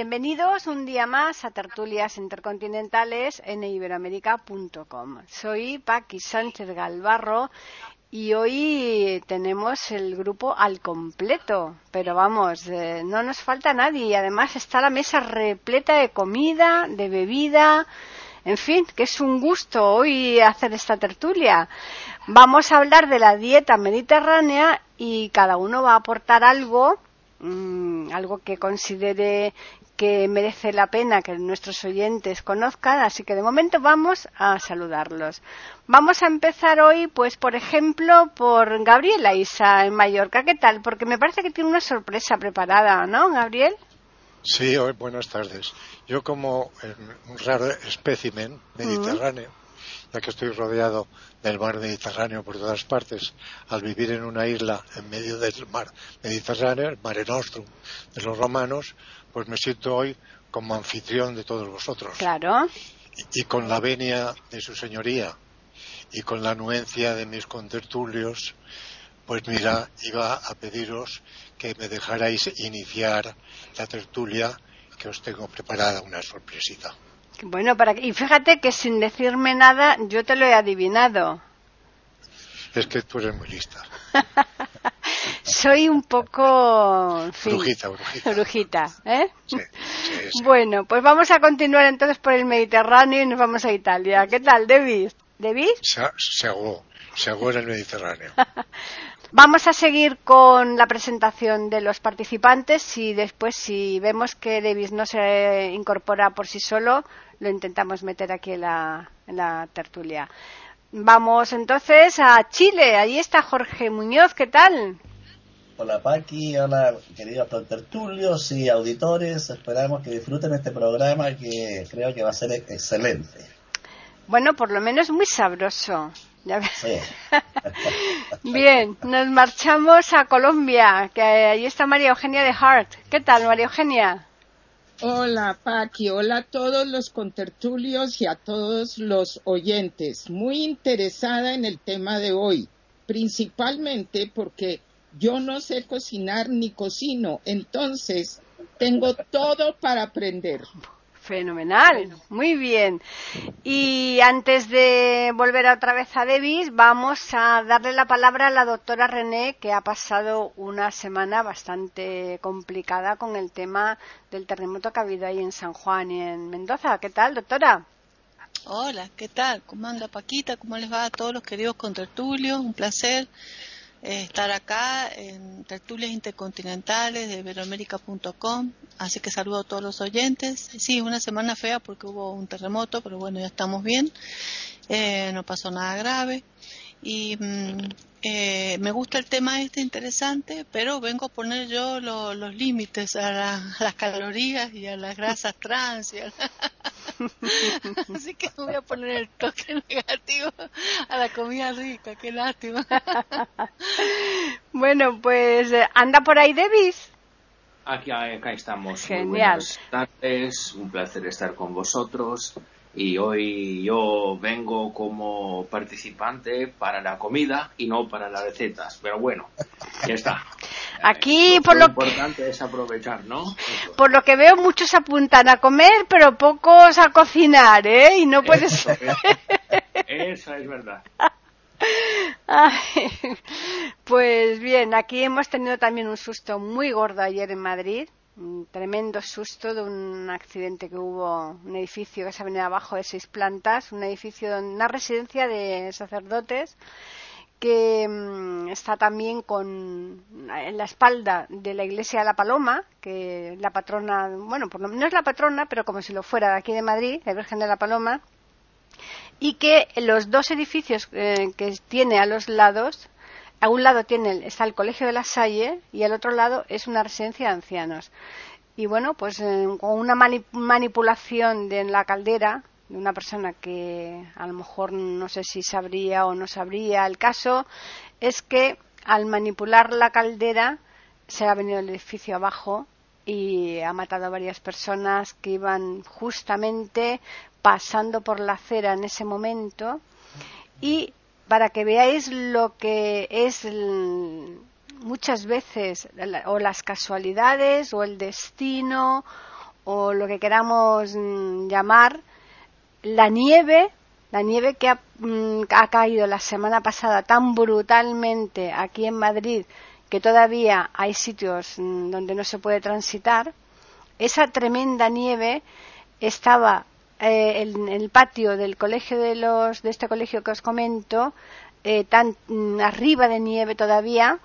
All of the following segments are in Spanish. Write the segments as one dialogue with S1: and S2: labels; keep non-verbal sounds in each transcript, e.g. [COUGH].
S1: Bienvenidos un día más a Tertulias Intercontinentales en iberoamérica.com. Soy Paqui Sánchez Galvarro y hoy tenemos el grupo al completo, pero vamos, eh, no nos falta nadie y además está la mesa repleta de comida, de bebida, en fin, que es un gusto hoy hacer esta tertulia. Vamos a hablar de la dieta mediterránea y cada uno va a aportar algo mm, algo que considere que merece la pena que nuestros oyentes conozcan, así que de momento vamos a saludarlos. Vamos a empezar hoy, pues, por ejemplo, por Gabriela Isa en Mallorca. ¿Qué tal? Porque me parece que tiene una sorpresa preparada, ¿no, Gabriel?
S2: Sí, buenas tardes. Yo como un raro espécimen mediterráneo, ya que estoy rodeado del mar Mediterráneo por todas partes, al vivir en una isla en medio del mar Mediterráneo, el Mare Nostrum de los romanos, pues me siento hoy como anfitrión de todos vosotros.
S1: Claro.
S2: Y, con la venia de su señoría y con la anuencia de mis contertulios, pues mira, iba a pediros que me dejarais iniciar la tertulia que os tengo preparada una sorpresita.
S1: Bueno, para y fíjate que sin decirme nada yo te lo he adivinado.
S2: Es que tú eres muy lista. [LAUGHS]
S1: Soy un poco...
S2: brujita,
S1: brujita. ¿eh? Bueno, pues vamos a continuar entonces por el Mediterráneo y nos vamos a Italia. ¿Qué tal, David? ¿David?
S2: Se, se ahogó, se ahogó en el Mediterráneo. [LAUGHS]
S1: Vamos a seguir con la presentación de los participantes y después si vemos que Davis no se incorpora por sí solo, lo intentamos meter aquí en la, en la tertulia. Vamos entonces a Chile. Allí está Jorge Muñoz. ¿Qué tal?
S3: Hola Paqui, hola queridos tertulios y auditores. Esperamos que disfruten este programa que creo que va a ser excelente.
S1: Bueno, por lo menos muy sabroso. [LAUGHS] Bien, nos marchamos a Colombia, que ahí está María Eugenia de Hart. ¿Qué tal, María Eugenia?
S4: Hola, Paqui. Hola a todos los contertulios y a todos los oyentes. Muy interesada en el tema de hoy, principalmente porque yo no sé cocinar ni cocino, entonces tengo todo para aprender.
S1: Fenomenal, muy bien. Y antes de volver otra vez a Davis, vamos a darle la palabra a la doctora René, que ha pasado una semana bastante complicada con el tema del terremoto que ha habido ahí en San Juan y en Mendoza. ¿Qué tal, doctora?
S5: Hola, ¿qué tal? ¿Cómo anda Paquita? ¿Cómo les va a todos los queridos contertulios? Un placer estar acá en tertulias intercontinentales de iberoamérica.com. Así que saludo a todos los oyentes. Sí, una semana fea porque hubo un terremoto, pero bueno, ya estamos bien. Eh, no pasó nada grave. Y mm, eh, me gusta el tema este interesante, pero vengo a poner yo los límites a, las calorías y a las grasas trans. [LAUGHS] Así que voy a poner el toque [LAUGHS] negativo a la comida rica, qué lástima. [LAUGHS]
S1: bueno, pues eh, anda por ahí, Davis.
S6: Aquí acá estamos.
S1: Genial.
S6: Muy buenas tardes, un placer estar con vosotros y hoy yo vengo como participante para la comida y no para las recetas, pero bueno, ya está.
S1: Aquí por lo,
S6: importante es aprovechar, ¿no?
S1: Por lo que veo muchos apuntan a comer, pero pocos a cocinar, ¿eh? Y no puedes.
S6: Eso, eso es verdad.
S1: pues bien, aquí hemos tenido también un susto muy gordo ayer en Madrid un tremendo susto de un accidente que hubo, un edificio que se ha venido abajo de seis plantas, un edificio, una residencia de sacerdotes que mm, está también con en la espalda de la iglesia de la Paloma, que la patrona, bueno, no es la patrona, pero como si lo fuera de aquí de Madrid, la Virgen de la Paloma, y que los dos edificios eh, que tiene a los lados a un lado tiene está el Colegio de la Salle y al otro lado es una residencia de ancianos. y bueno, pues eh, con una manipulación de la caldera de una persona que a lo mejor no sé si sabría o no sabría el caso, es que al manipular la caldera se ha venido el edificio abajo y ha matado a varias personas que iban justamente pasando por la acera en ese momento y para que veáis lo que es muchas veces o las casualidades o el destino o lo que queramos mm, llamar la nieve la nieve que mm, ha, caído la semana pasada tan brutalmente aquí en Madrid que todavía hay sitios mm, donde no se puede transitar, esa tremenda nieve estaba eh, el patio del colegio de los de este colegio que os comento eh, tan mm, arriba de nieve todavía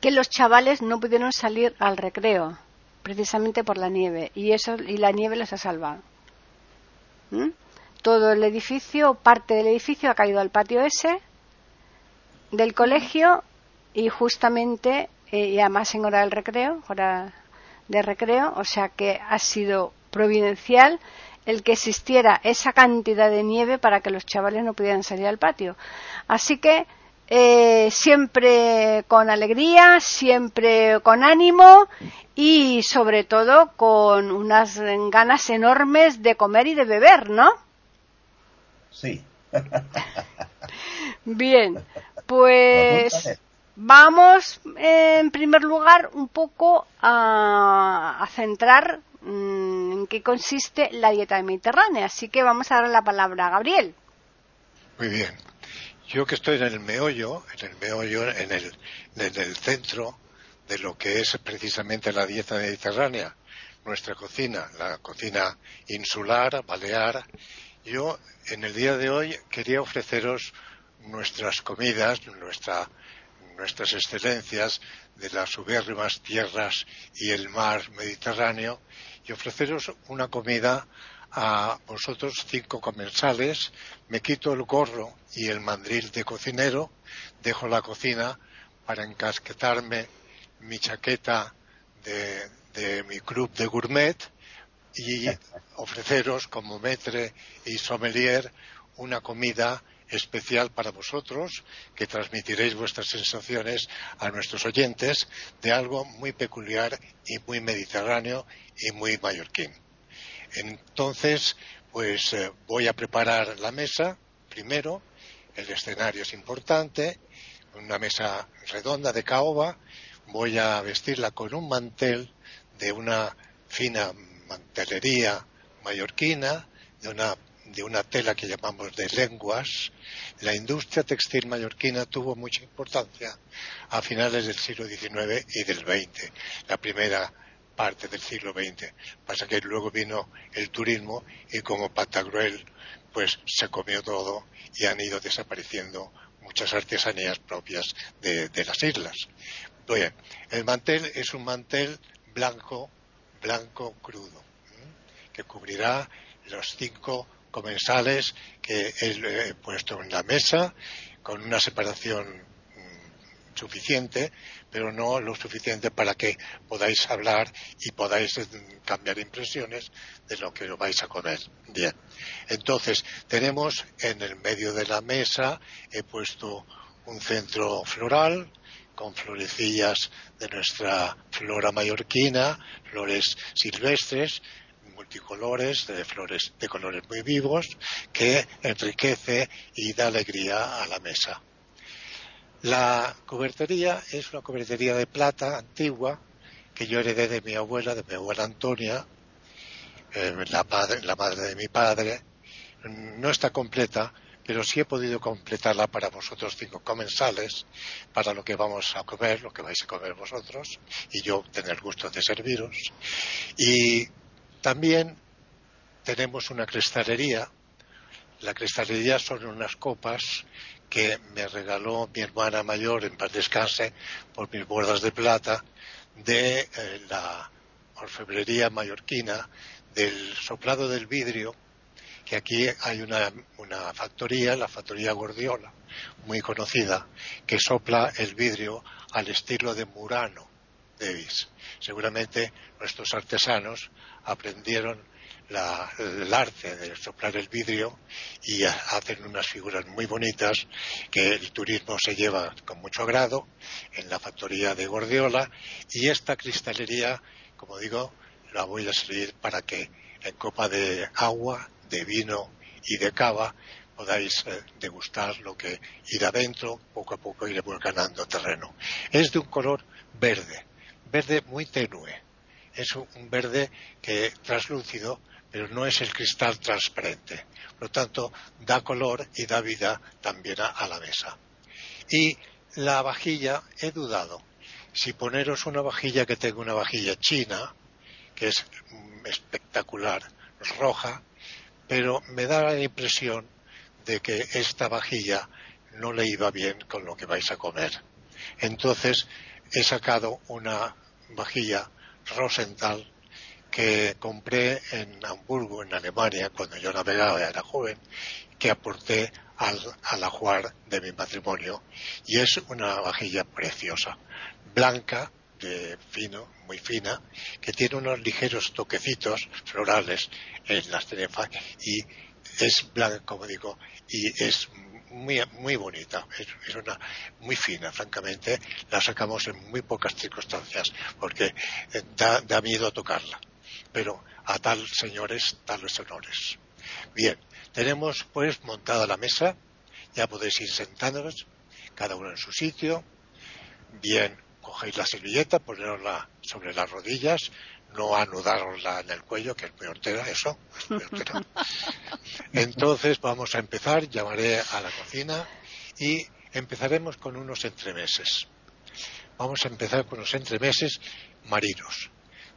S1: que los chavales no pudieron salir al recreo precisamente por la nieve y eso y la nieve los ha salvado. Todo el edificio, parte del edificio ha caído al patio ese del colegio y justamente, eh, y además en hora del recreo, hora de recreo, o sea que ha sido providencial el que existiera esa cantidad de nieve para que los chavales no pudieran salir al patio. Así que eh, siempre con alegría, siempre con ánimo y sobre todo con unas ganas enormes de comer y de beber, ¿no?
S3: Sí. [LAUGHS]
S1: Bien, pues vamos en primer lugar un poco a, centrar mm, en qué consiste la dieta mediterránea. Así que vamos a dar la palabra a Gabriel.
S2: Muy bien. Yo que estoy en el meollo, en el meollo, en el, en el centro de lo que es precisamente la dieta mediterránea, nuestra cocina, la cocina insular, balear, yo en el día de hoy quería ofreceros nuestras comidas, nuestras excelencias de las ubérrimas tierras y el mar Mediterráneo y ofreceros una comida a vosotros cinco comensales. Me quito el gorro y el mandril de cocinero, dejo la cocina para encasquetarme mi chaqueta de, de mi club de gourmet y [LAUGHS] ofreceros como metre y sommelier una comida especial para vosotros, que transmitiréis vuestras sensaciones a nuestros oyentes de algo muy peculiar y muy mediterráneo y muy mallorquín. Entonces, pues eh, voy a preparar la mesa primero, el escenario es importante, una mesa redonda de caoba, voy a vestirla con un mantel de una fina mantelería mallorquina, de una, de una tela que llamamos de lenguas. La industria textil mallorquina tuvo mucha importancia a finales del siglo XIX y del XX, la primera parte del siglo XX. Pasa que luego vino el turismo y como Pantagruel pues se comió todo y han ido desapareciendo muchas artesanías propias de, las islas. Bien, el mantel es un mantel blanco blanco crudo, que cubrirá los cinco comensales que he puesto en la mesa con una separación mm, suficiente, pero no lo suficiente para que podáis hablar y podáis mm, cambiar impresiones de lo que vais a comer. Bien. Entonces, tenemos en el medio de la mesa, he puesto un centro floral con florecillas de nuestra flora mallorquina, flores silvestres, multicolores, de flores de colores muy vivos, que enriquece y da alegría a la mesa. La cubertería es una cubertería de plata antigua que yo heredé de mi abuela, de mi abuela Antonia, eh, la, la madre de mi padre. No está completa, pero sí he podido completarla para vosotros cinco comensales, para lo que vamos a comer, lo que vais a comer vosotros, y yo tener gusto de serviros. Y también tenemos una cristalería. La cristalería son unas copas que me regaló mi hermana mayor en paz descanse por mis bordas de plata de eh, la orfebrería mallorquina del soplado del vidrio que aquí hay una, factoría, la factoría Gordiola, muy conocida, que sopla el vidrio al estilo de Murano. Davis. Seguramente nuestros artesanos aprendieron el arte de soplar el vidrio y hacen unas figuras muy bonitas que el turismo se lleva con mucho agrado en la factoría de Gordiola y esta cristalería, como digo, la voy a servir para que en copa de agua, de vino y de cava podáis eh, degustar lo que ir adentro, poco a poco iremos ganando terreno. Es de un color verde, verde muy tenue. Es un verde que traslúcido pero no es el cristal transparente. Por lo tanto, da color y da vida también a, la mesa. Y la vajilla, he dudado. Si poneros una vajilla que tenga una vajilla china, que es espectacular, roja, pero me da la impresión de que esta vajilla no le iba bien con lo que vais a comer. Entonces he sacado una vajilla Rosenthal que compré en Hamburgo, en Alemania, cuando yo navegaba era joven, que aporté al, al ajuar de mi matrimonio. Y es una vajilla preciosa, blanca, de fino, muy fina, que tiene unos ligeros toquecitos florales en las tenefas y es blanca, como digo, y es muy, muy bonita, es, una muy fina, francamente, la sacamos en muy pocas circunstancias porque eh, da, da miedo tocarla pero a tal señores, tales honores. Bien, tenemos pues montada la mesa, ya podéis ir sentándonos, cada uno en su sitio. Bien, cogéis la servilleta, ponerosla sobre las rodillas, no anudarosla en el cuello, que es muy hortera, eso, es. Entonces vamos a empezar, llamaré a la cocina y empezaremos con unos entremeses. Vamos a empezar con los entremeses marinos.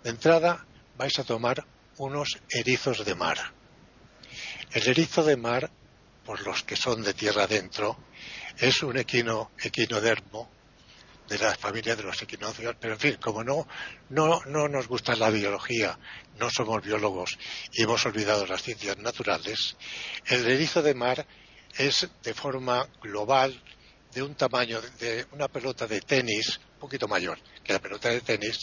S2: De entrada, vais a tomar unos erizos de mar. El erizo de mar, por los que son de tierra adentro, es un equino, equinodermo de la familia de los equinoccios, pero en fin, como no, no, no nos gusta la biología, no somos biólogos y hemos olvidado las ciencias naturales, el erizo de mar es de forma global de un tamaño de una pelota de tenis un poquito mayor que la pelota de tenis,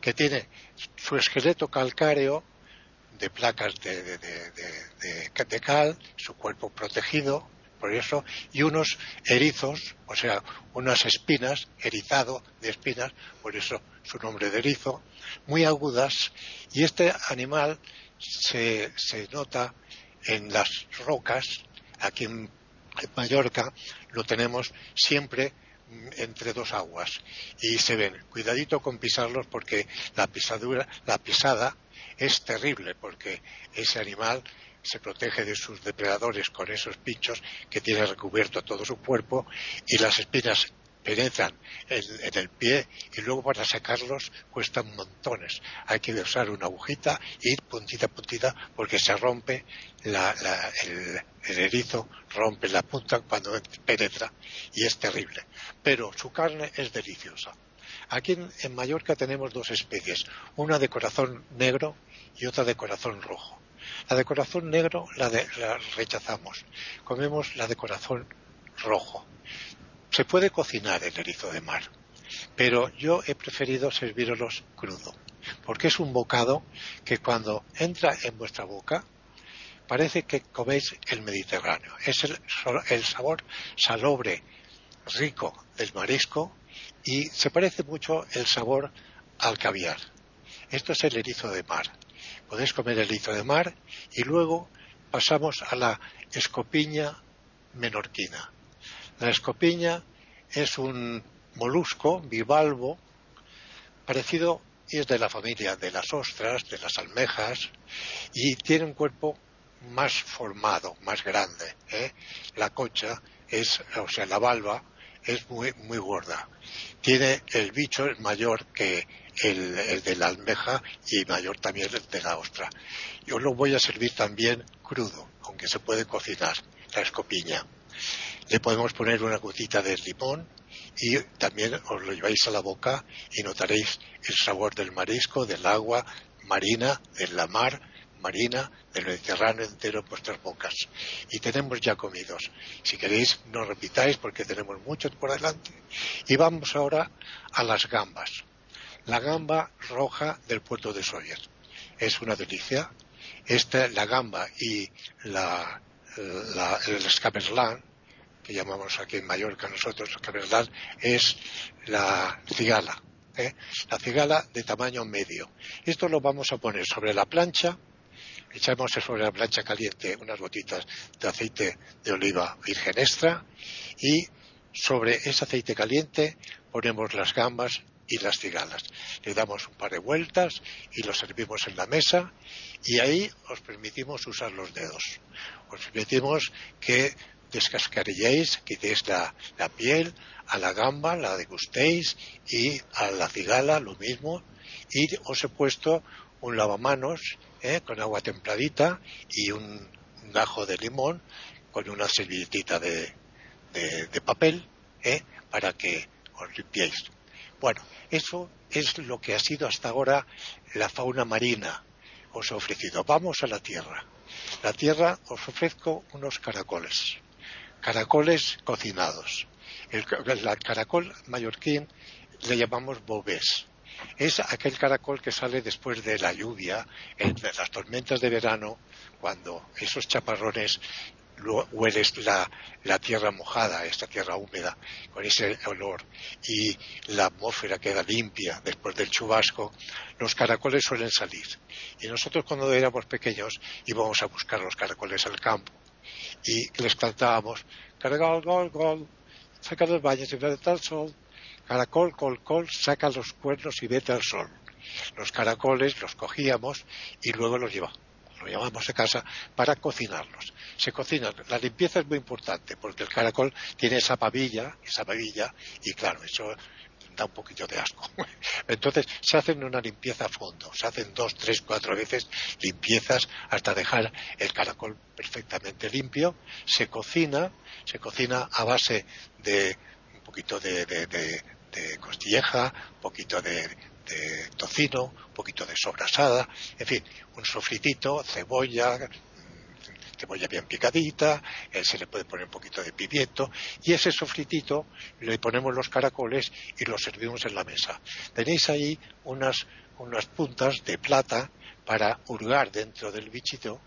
S2: que tiene su esqueleto calcáreo de placas de, de, cal, su cuerpo protegido por eso, y unos erizos, o sea, unas espinas, erizado de espinas, por eso su nombre de erizo, muy agudas, y este animal se, se nota en las rocas, aquí en Mallorca lo tenemos siempre entre dos aguas y se ven. Cuidadito con pisarlos porque la pisadura, la pisada es terrible porque ese animal se protege de sus depredadores con esos pinchos que tiene recubierto todo su cuerpo y las espinas penetran en, el pie y luego para sacarlos cuestan montones. Hay que usar una agujita, ir puntita a puntita porque se rompe el, erizo, rompe la punta cuando penetra y es terrible. Pero su carne es deliciosa. Aquí en, Mallorca tenemos dos especies, una de corazón negro y otra de corazón rojo. La de corazón negro la rechazamos, comemos la de corazón rojo se puede cocinar el erizo de mar, pero yo he preferido servirlos crudo, porque es un bocado que cuando entra en vuestra boca parece que coméis el Mediterráneo. Es el, el sabor salobre, rico del marisco y se parece mucho el sabor al caviar. Esto es el erizo de mar. Podéis comer el erizo de mar y luego pasamos a la escopiña menorquina. La escopiña es un molusco bivalvo parecido y es de la familia de las ostras, de las almejas y tiene un cuerpo más formado, más grande. ¿eh? La concha es, o sea, la valva es muy, muy gorda. Tiene el bicho mayor que el, el, de la almeja y mayor también el de la ostra. Yo lo voy a servir también crudo, aunque se puede cocinar, la escopiña. Le podemos poner una gotita de limón y también os lo lleváis a la boca y notaréis el sabor del marisco, del agua marina, de la mar marina, del Mediterráneo entero en vuestras bocas. Y tenemos ya comidos. Si queréis, no repitáis porque tenemos mucho por delante. Y vamos ahora a las gambas. La gamba roja del puerto de Sawyer. Es una delicia. Esta, la gamba y la, el escaberlán, que llamamos aquí en Mallorca nosotros escaberlán, es la cigala. ¿eh? La cigala de tamaño medio. Esto lo vamos a poner sobre la plancha echamos sobre la plancha caliente unas gotitas de aceite de oliva virgen extra y sobre ese aceite caliente ponemos las gambas y las cigalas. Le damos un par de vueltas y lo servimos en la mesa y ahí os permitimos usar los dedos. Os permitimos que descascarilléis, quitéis la, la piel, a la gamba la degustéis y a la cigala lo mismo y os he puesto un lavamanos ¿eh? con agua templadita y un, gajo de limón con una servilletita de, de, papel ¿eh? para que os limpiéis. Bueno, eso es lo que ha sido hasta ahora la fauna marina. Os he ofrecido. Vamos a la tierra. La tierra os ofrezco unos caracoles. Caracoles cocinados. El, caracol mallorquín le llamamos bobés es aquel caracol que sale después de la lluvia, en las tormentas de verano, cuando esos chaparrones hueles la, la, tierra mojada, esta tierra húmeda, con ese olor, y la atmósfera queda limpia después del chubasco, los caracoles suelen salir. Y nosotros cuando éramos pequeños íbamos a buscar los caracoles al campo y les cantábamos, caracol, gol, gol, saca los baños y el sol, Caracol, col, col, saca los cuernos y vete al sol. Los caracoles los cogíamos y luego los llevábamos los llevamos a casa para cocinarlos. Se cocinan. La limpieza es muy importante porque el caracol tiene esa pavilla, esa pavilla, y claro, eso da un poquito de asco. [LAUGHS] Entonces se hacen una limpieza a fondo, se hacen dos, tres, cuatro veces limpiezas hasta dejar el caracol perfectamente limpio. Se cocina, se cocina a base de un poquito de costilleja, un poquito de, tocino, un poquito de sobrasada, en fin, un sofritito, cebolla, cebolla bien picadita, eh, se le puede poner un poquito de pimiento y ese sofritito le ponemos los caracoles y los servimos en la mesa. Tenéis ahí unas, unas puntas de plata para hurgar dentro del bichito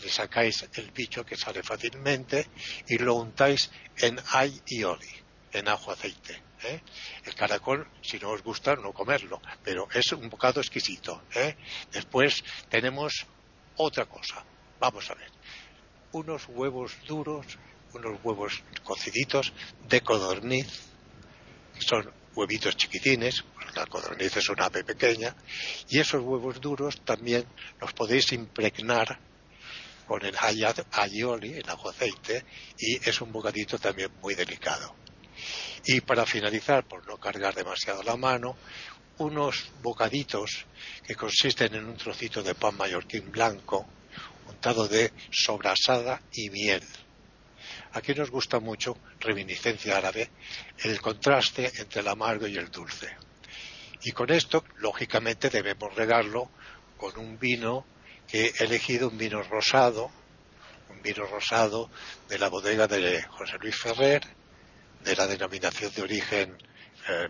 S2: le sacáis el bicho que sale fácilmente y lo untáis en ay y oli, en ajo aceite. ¿Eh? El caracol, si no os gusta, no comerlo, pero es un bocado exquisito. ¿eh? Después tenemos otra cosa. Vamos a ver. Unos huevos duros, unos huevos cociditos de codorniz, son huevitos chiquitines, la codorniz es una ave pequeña, y esos huevos duros también los podéis impregnar con el aioli, el ajo aceite, y es un bocadito también muy delicado. Y para finalizar, por no cargar demasiado la mano, unos bocaditos que consisten en un trocito de pan mallorquín blanco untado de sobrasada y miel. Aquí nos gusta mucho, reminiscencia árabe, el contraste entre el amargo y el dulce. Y con esto, lógicamente, debemos regarlo con un vino que he elegido, un vino rosado, un vino rosado de la bodega de José Luis Ferrer, de la denominación de origen eh,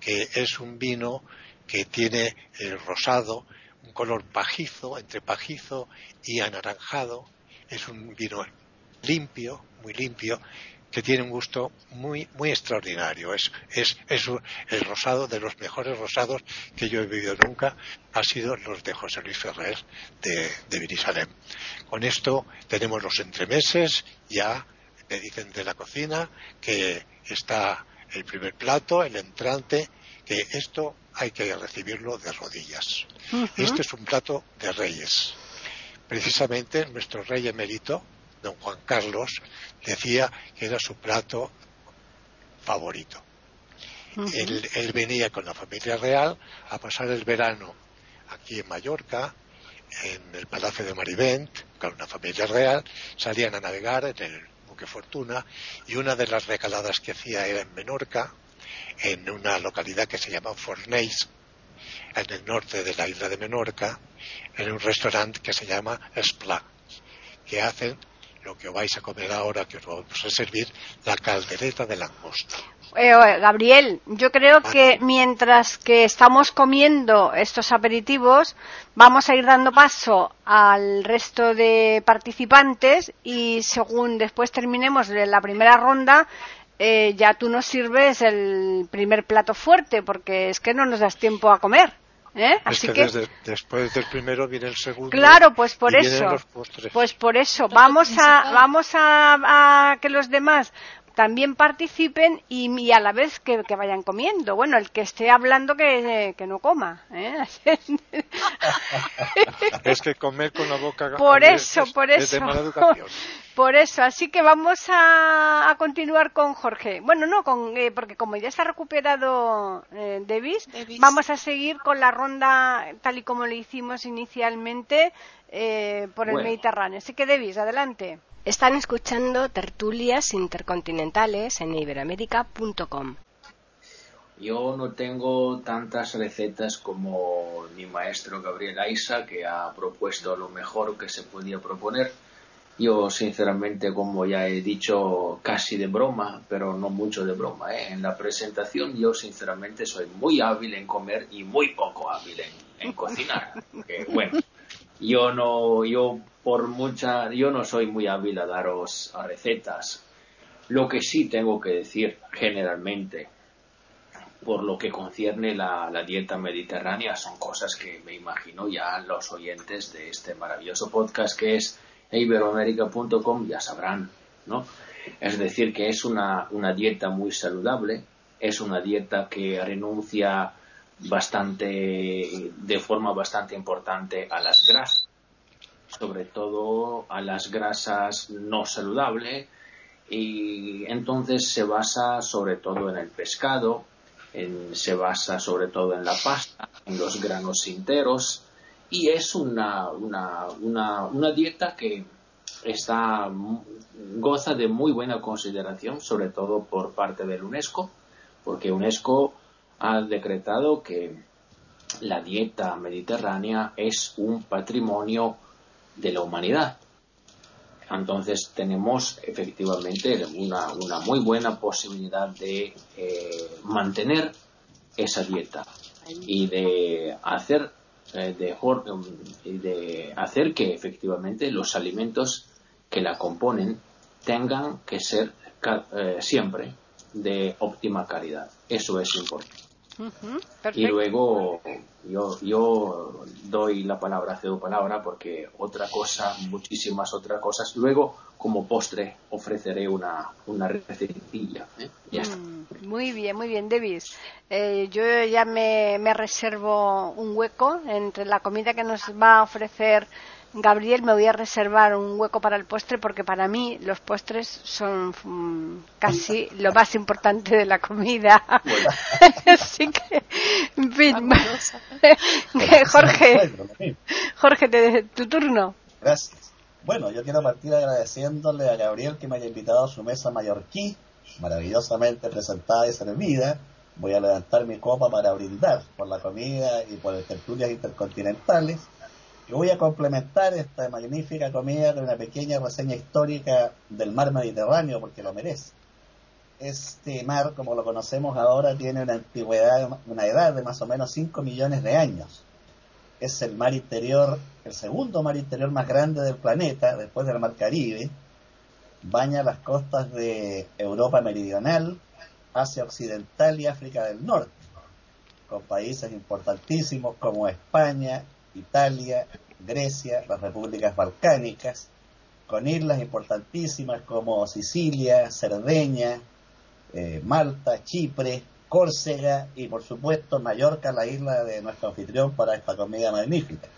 S2: que es un vino que tiene el rosado, un color pajizo, entre pajizo y anaranjado. Es un vino limpio, muy limpio, que tiene un gusto muy, muy extraordinario. Es, es, es el rosado de los mejores rosados que yo he vivido nunca, ha sido los de José Luis Ferrer de, de Vinisalem. Con esto tenemos los entremeses ya me dicen de la cocina que está el primer plato, el entrante, que esto hay que recibirlo de rodillas. Este es un plato de reyes. Precisamente nuestro rey emérito, don Juan Carlos, decía que era su plato favorito. él, él, venía con la familia real a pasar el verano aquí en Mallorca, en el Palacio de Marivent, con una familia real, salían a navegar en el que fortuna, y una de las recaladas que hacía era en Menorca, en una localidad que se llama Fornells, en el norte de la isla de Menorca, en un restaurante que se llama Espla, que hacen lo que vais a comer ahora, que os vamos a servir, la caldereta de langosta.
S1: Eh, Gabriel, yo creo que mientras que estamos comiendo estos aperitivos, vamos a ir dando paso al resto de participantes y según después terminemos la primera ronda, eh, ya tú nos sirves el primer plato fuerte, porque es que no nos das tiempo a comer. ¿Eh?
S2: Así que, después del primero viene el segundo.
S1: Claro, pues por eso. Pues por eso vamos a vamos a, que los demás también participen y, a la vez que, vayan comiendo. Bueno, el que esté hablando que, no coma. ¿eh? [LAUGHS]
S2: es que comer con la boca
S1: por eso, por eso. [LAUGHS] Por eso, así que vamos a, continuar con Jorge. Bueno, no, con, eh, porque como ya está recuperado eh, Davis, vamos a seguir con la ronda tal y como lo hicimos inicialmente eh, por el Mediterráneo. Así que Davis, adelante.
S7: Están escuchando tertulias intercontinentales en iberoamérica.com.
S6: Yo no tengo tantas recetas como mi maestro Gabriel Aiza, que ha propuesto lo mejor que se podía proponer yo, sinceramente, como ya he dicho, casi de broma, pero no mucho de broma. ¿eh? En la presentación, yo, sinceramente, soy muy hábil en comer y muy poco hábil en, cocinar. bueno, yo no, yo por mucha, yo no soy muy hábil a daros recetas. Lo que sí tengo que decir, generalmente, por lo que concierne la, la, dieta mediterránea, son cosas que me imagino ya los oyentes de este maravilloso podcast que es iberoamérica.com ya sabrán, ¿no? Es decir, que es una, una dieta muy saludable, es una dieta que renuncia bastante, de forma bastante importante a las grasas, sobre todo a las grasas no saludables, y entonces se basa sobre todo en el pescado, se basa sobre todo en la pasta, en los granos enteros, y es una, una, una, una dieta que está, goza de muy buena consideración, sobre todo por parte del UNESCO, porque UNESCO ha decretado que la dieta mediterránea es un patrimonio de la humanidad. Entonces tenemos efectivamente una, muy buena posibilidad de eh, mantener esa dieta y de hacer eh, de hacer que efectivamente los alimentos que la componen tengan que ser eh, siempre de óptima calidad. Eso es importante. Y luego yo, yo doy la palabra, cedo palabra, porque otra cosa, muchísimas otras cosas. Luego, como postre, ofreceré una, una recetilla. ¿eh?
S1: Mm, muy bien, muy bien, Davis. Eh, yo ya me, me reservo un hueco entre la comida que nos va a ofrecer Gabriel, me voy a reservar un hueco para el postre porque para mí los postres son mm, casi lo más importante de la comida. [LAUGHS] Así que, en fin, [LAUGHS] Jorge, Jorge, tu turno.
S3: Gracias. Bueno, yo quiero partir agradeciéndole a Gabriel que me haya invitado a su mesa mallorquí, maravillosamente presentada y servida. Voy a levantar mi copa para brindar por la comida y por las tertulias intercontinentales y voy a complementar esta magnífica comida con una pequeña reseña histórica del mar Mediterráneo, porque lo merece. Este mar, como lo conocemos ahora, tiene una antigüedad, una edad de más o menos 5 millones de años. Es el mar interior, el segundo mar interior más grande del planeta, después del mar Caribe. Baña las costas de Europa Meridional, Asia Occidental y África del Norte, con países importantísimos como España, Italia, Grecia, las repúblicas balcánicas, con islas importantísimas como Sicilia, Cerdeña, eh, Malta, Chipre, Córcega y por supuesto Mallorca, la isla de nuestro anfitrión para esta comida magnífica.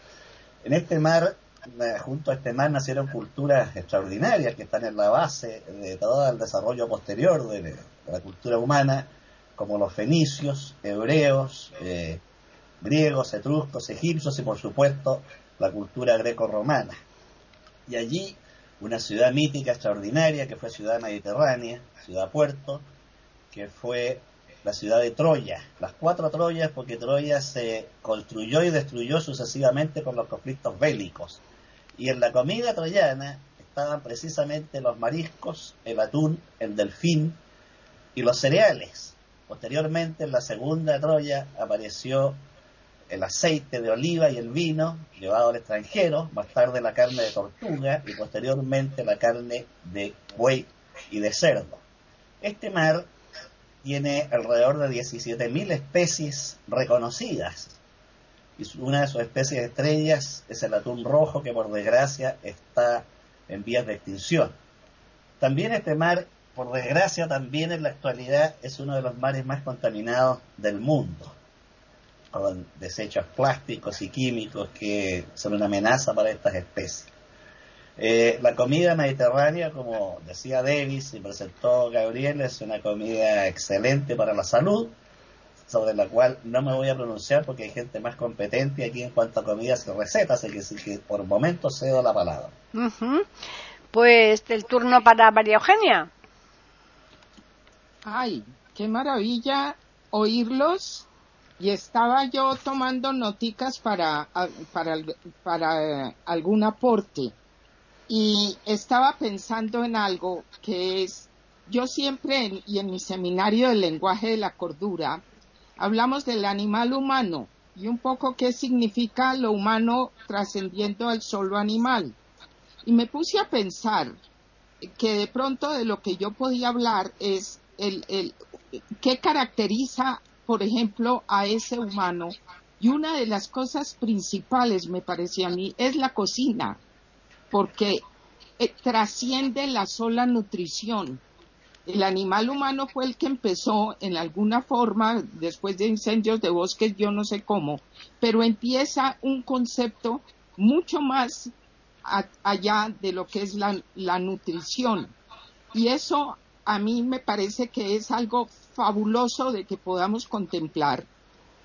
S3: En este mar, eh, junto a este mar nacieron culturas extraordinarias que están en la base de todo el desarrollo posterior de, la cultura humana, como los fenicios, hebreos, eh, griegos, etruscos, egipcios y por supuesto la cultura greco-romana. Y allí una ciudad mítica extraordinaria que fue ciudad mediterránea, ciudad puerto, que fue la ciudad de Troya. Las cuatro Troyas porque Troya se construyó y destruyó sucesivamente por los conflictos bélicos. Y en la comida troyana estaban precisamente los mariscos, el atún, el delfín y los cereales. Posteriormente, en la segunda Troya, apareció el aceite de oliva y el vino llevado al extranjero, más tarde la carne de tortuga y posteriormente la carne de buey y de cerdo. Este mar tiene alrededor de 17.000 especies reconocidas y una de sus especies estrellas es el atún rojo que por desgracia está en vías de extinción. También este mar, por desgracia, también en la actualidad es uno de los mares más contaminados del mundo con desechos plásticos y químicos que son una amenaza para estas especies. Eh, la comida mediterránea, como decía Davis y presentó Gabriel, es una comida excelente para la salud, sobre la cual no me voy a pronunciar porque hay gente más competente aquí en cuanto a comidas y recetas, así que, por momento cedo la palabra.
S1: Pues el turno para María Eugenia.
S4: Ay, qué maravilla oírlos y estaba yo tomando noticas para, para, para algún aporte y estaba pensando en algo que es, yo siempre y en mi seminario del lenguaje de la cordura hablamos del animal humano y un poco qué significa lo humano trascendiendo al solo animal. Y me puse a pensar que de pronto de lo que yo podía hablar es el, el qué caracteriza por ejemplo, a ese humano. Y una de las cosas principales, me parece a mí, es la cocina, porque eh, trasciende la sola nutrición. El animal humano fue el que empezó en alguna forma, después de incendios de bosques, yo no sé cómo, pero empieza un concepto mucho más allá de lo que es la, la nutrición. Y eso a mí me parece que es algo fabuloso de que podamos contemplar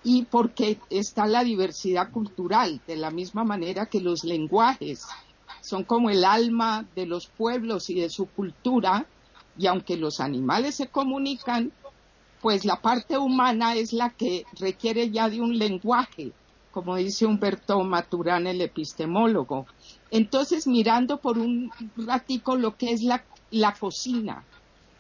S4: y porque está la diversidad cultural, de la misma manera que los lenguajes son como el alma de los pueblos y de su cultura, y aunque los animales se comunican, pues la parte humana es la que requiere ya de un lenguaje, como dice Humberto Maturán, el epistemólogo. Entonces, mirando por un ratico lo que es la, la cocina,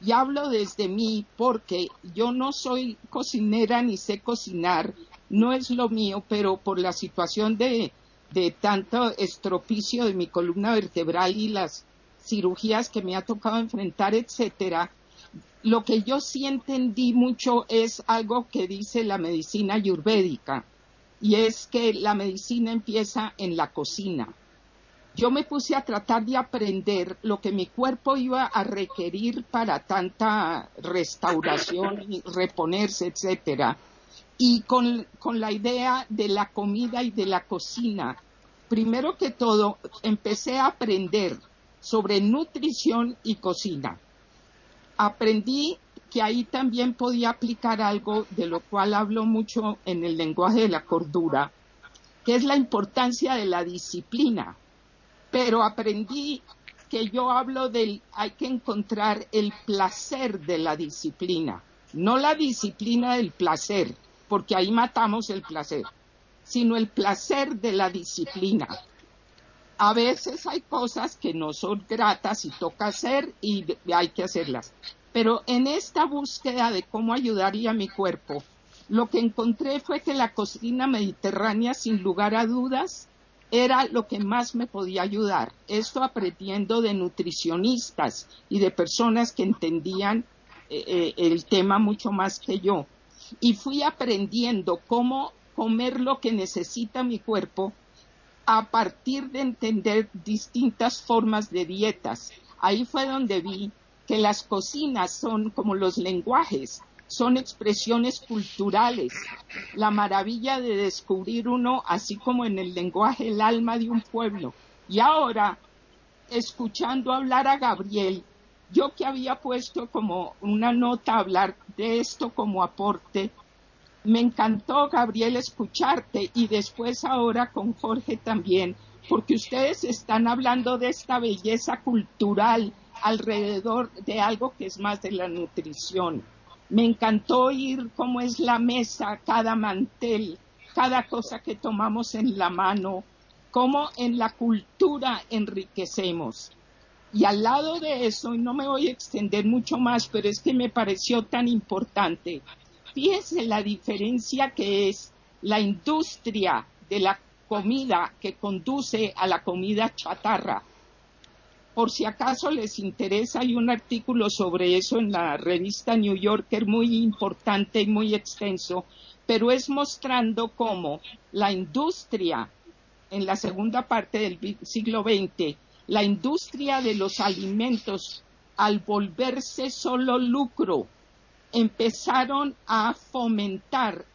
S4: y hablo desde mí porque yo no soy cocinera ni sé cocinar, no es lo mío, pero por la situación de, de tanto estropicio de mi columna vertebral y las cirugías que me ha tocado enfrentar, etcétera, lo que yo sí entendí mucho es algo que dice la medicina ayurvédica, y es que la medicina empieza en la cocina yo me puse a tratar de aprender lo que mi cuerpo iba a requerir para tanta restauración y reponerse, etcétera. Y con, con la idea de la comida y de la cocina, primero que todo, empecé a aprender sobre nutrición y cocina. Aprendí que ahí también podía aplicar algo de lo cual hablo mucho en el lenguaje de la cordura, que es la importancia de la disciplina pero aprendí que yo hablo del, hay que encontrar el placer de la disciplina, no la disciplina del placer, porque ahí matamos el placer, sino el placer de la disciplina. A veces hay cosas que no son gratas y toca hacer y hay que hacerlas. Pero en esta búsqueda de cómo ayudaría a mi cuerpo, lo que encontré fue que la cocina mediterránea, sin lugar a dudas, era lo que más me podía ayudar. Esto aprendiendo de nutricionistas y de personas que entendían eh, eh, el tema mucho más que yo. Y fui aprendiendo cómo comer lo que necesita mi cuerpo a partir de entender distintas formas de dietas. Ahí fue donde vi que las cocinas son como los lenguajes son expresiones culturales. La maravilla de descubrir uno, así como en el lenguaje, el alma de un pueblo. Y ahora, escuchando hablar a Gabriel, yo que había puesto como una nota hablar de esto como aporte, me encantó, Gabriel, escucharte y después ahora con Jorge también, porque ustedes están hablando de esta belleza cultural alrededor de algo que es más de la nutrición. Me encantó oír cómo es la mesa, cada mantel, cada cosa que tomamos en la mano, cómo en la cultura enriquecemos. Y al lado de eso, y no me voy a extender mucho más, pero es que me pareció tan importante, fíjese la diferencia que es la industria de la comida que conduce a la comida chatarra. Por si acaso les interesa, hay un artículo sobre eso en la revista New Yorker muy importante y muy extenso, pero es mostrando cómo la industria en la segunda parte del siglo XX, la industria de los alimentos, al volverse solo lucro, empezaron a fomentar,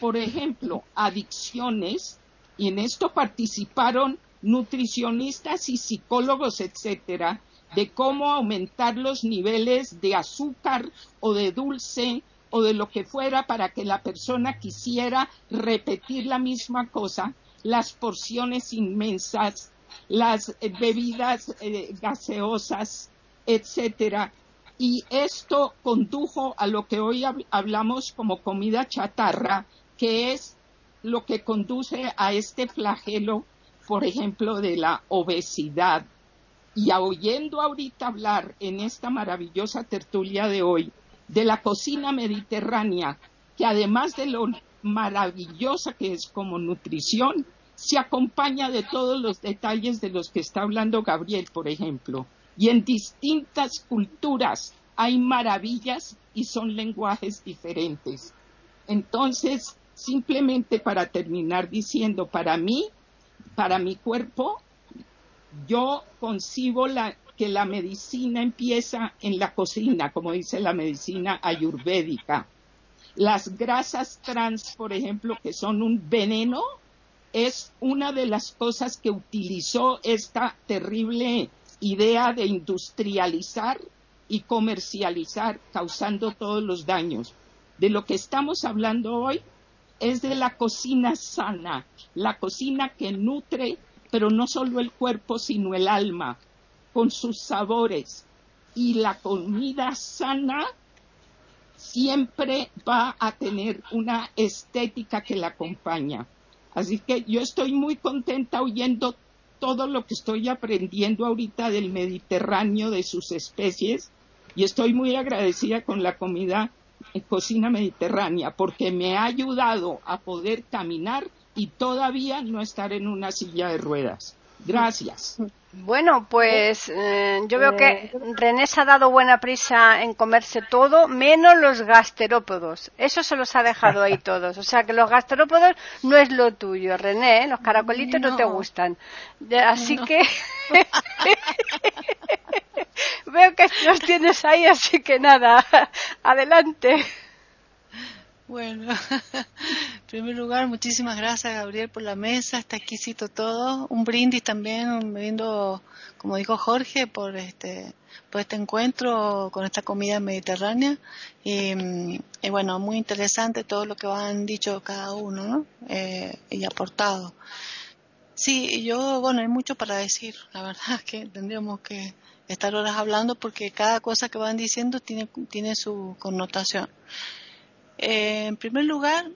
S4: por ejemplo, adicciones, y en esto participaron nutricionistas y psicólogos, etcétera, de cómo aumentar los niveles de azúcar o de dulce o de lo que fuera para que la persona quisiera repetir la misma cosa, las porciones inmensas, las eh, bebidas eh, gaseosas, etcétera. Y esto condujo a lo que hoy hablamos como comida chatarra, que es lo que conduce a este flagelo, por ejemplo, de la obesidad. Y oyendo ahorita hablar en esta maravillosa tertulia de hoy de la cocina mediterránea, que además de lo maravillosa que es como nutrición, se acompaña de todos los detalles de los que está hablando Gabriel, por ejemplo. Y en distintas culturas hay maravillas y son lenguajes diferentes. Entonces, simplemente para terminar diciendo, para mí, para mi cuerpo, yo concibo la, que la medicina empieza en la cocina, como dice la medicina ayurvédica. Las grasas trans, por ejemplo, que son un veneno, es una de las cosas que utilizó esta terrible idea de industrializar y comercializar, causando todos los daños. De lo que estamos hablando hoy es de la cocina sana, la cocina que nutre, pero no solo el cuerpo, sino el alma, con sus sabores. Y la comida sana siempre va a tener una estética que la acompaña. Así que yo estoy muy contenta oyendo todo lo que estoy aprendiendo ahorita del Mediterráneo, de sus especies, y estoy muy agradecida con la comida cocina mediterránea, porque me ha ayudado a poder caminar y todavía no estar en una silla de ruedas. Gracias.
S1: Bueno, pues eh, yo veo que eh, René se ha dado buena prisa en comerse todo, menos los gasterópodos. Eso se los ha dejado ahí [LAUGHS] todos. O sea que los gasterópodos no es lo tuyo, René. ¿eh? Los caracolitos no, te gustan. Así que [LAUGHS] [LAUGHS] [LAUGHS] veo que los tienes ahí, así que nada, [LAUGHS] adelante.
S5: Bueno, [LAUGHS] en primer lugar, muchísimas gracias Gabriel por la mesa, está exquisito todo. Un brindis también, un brindis, como dijo Jorge, por este, por este encuentro con esta comida mediterránea. Y, bueno, muy interesante todo lo que han dicho cada uno, ¿no? Eh, y aportado. Sí, yo, bueno, hay mucho para decir. La verdad que tendríamos que estar horas hablando porque cada cosa que van diciendo tiene, tiene su connotación. Eh, en primer lugar,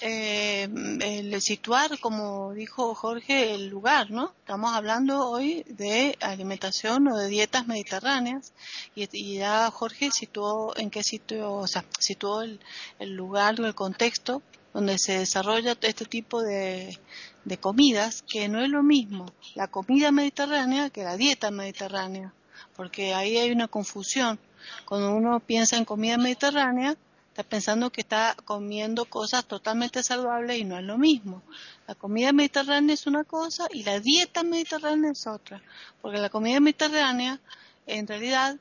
S5: eh, el situar, como dijo Jorge, el lugar, ¿no? Estamos hablando hoy de alimentación o de dietas mediterráneas y, ya Jorge situó en qué sitio, o sea, situó el, lugar o el contexto donde se desarrolla este tipo de, de comidas, que no es lo mismo la comida mediterránea que la dieta mediterránea, porque ahí hay una confusión. Cuando uno piensa en comida mediterránea, está pensando que está comiendo cosas totalmente saludables y no es lo mismo. La comida mediterránea es una cosa y la dieta mediterránea es otra, porque la comida mediterránea en realidad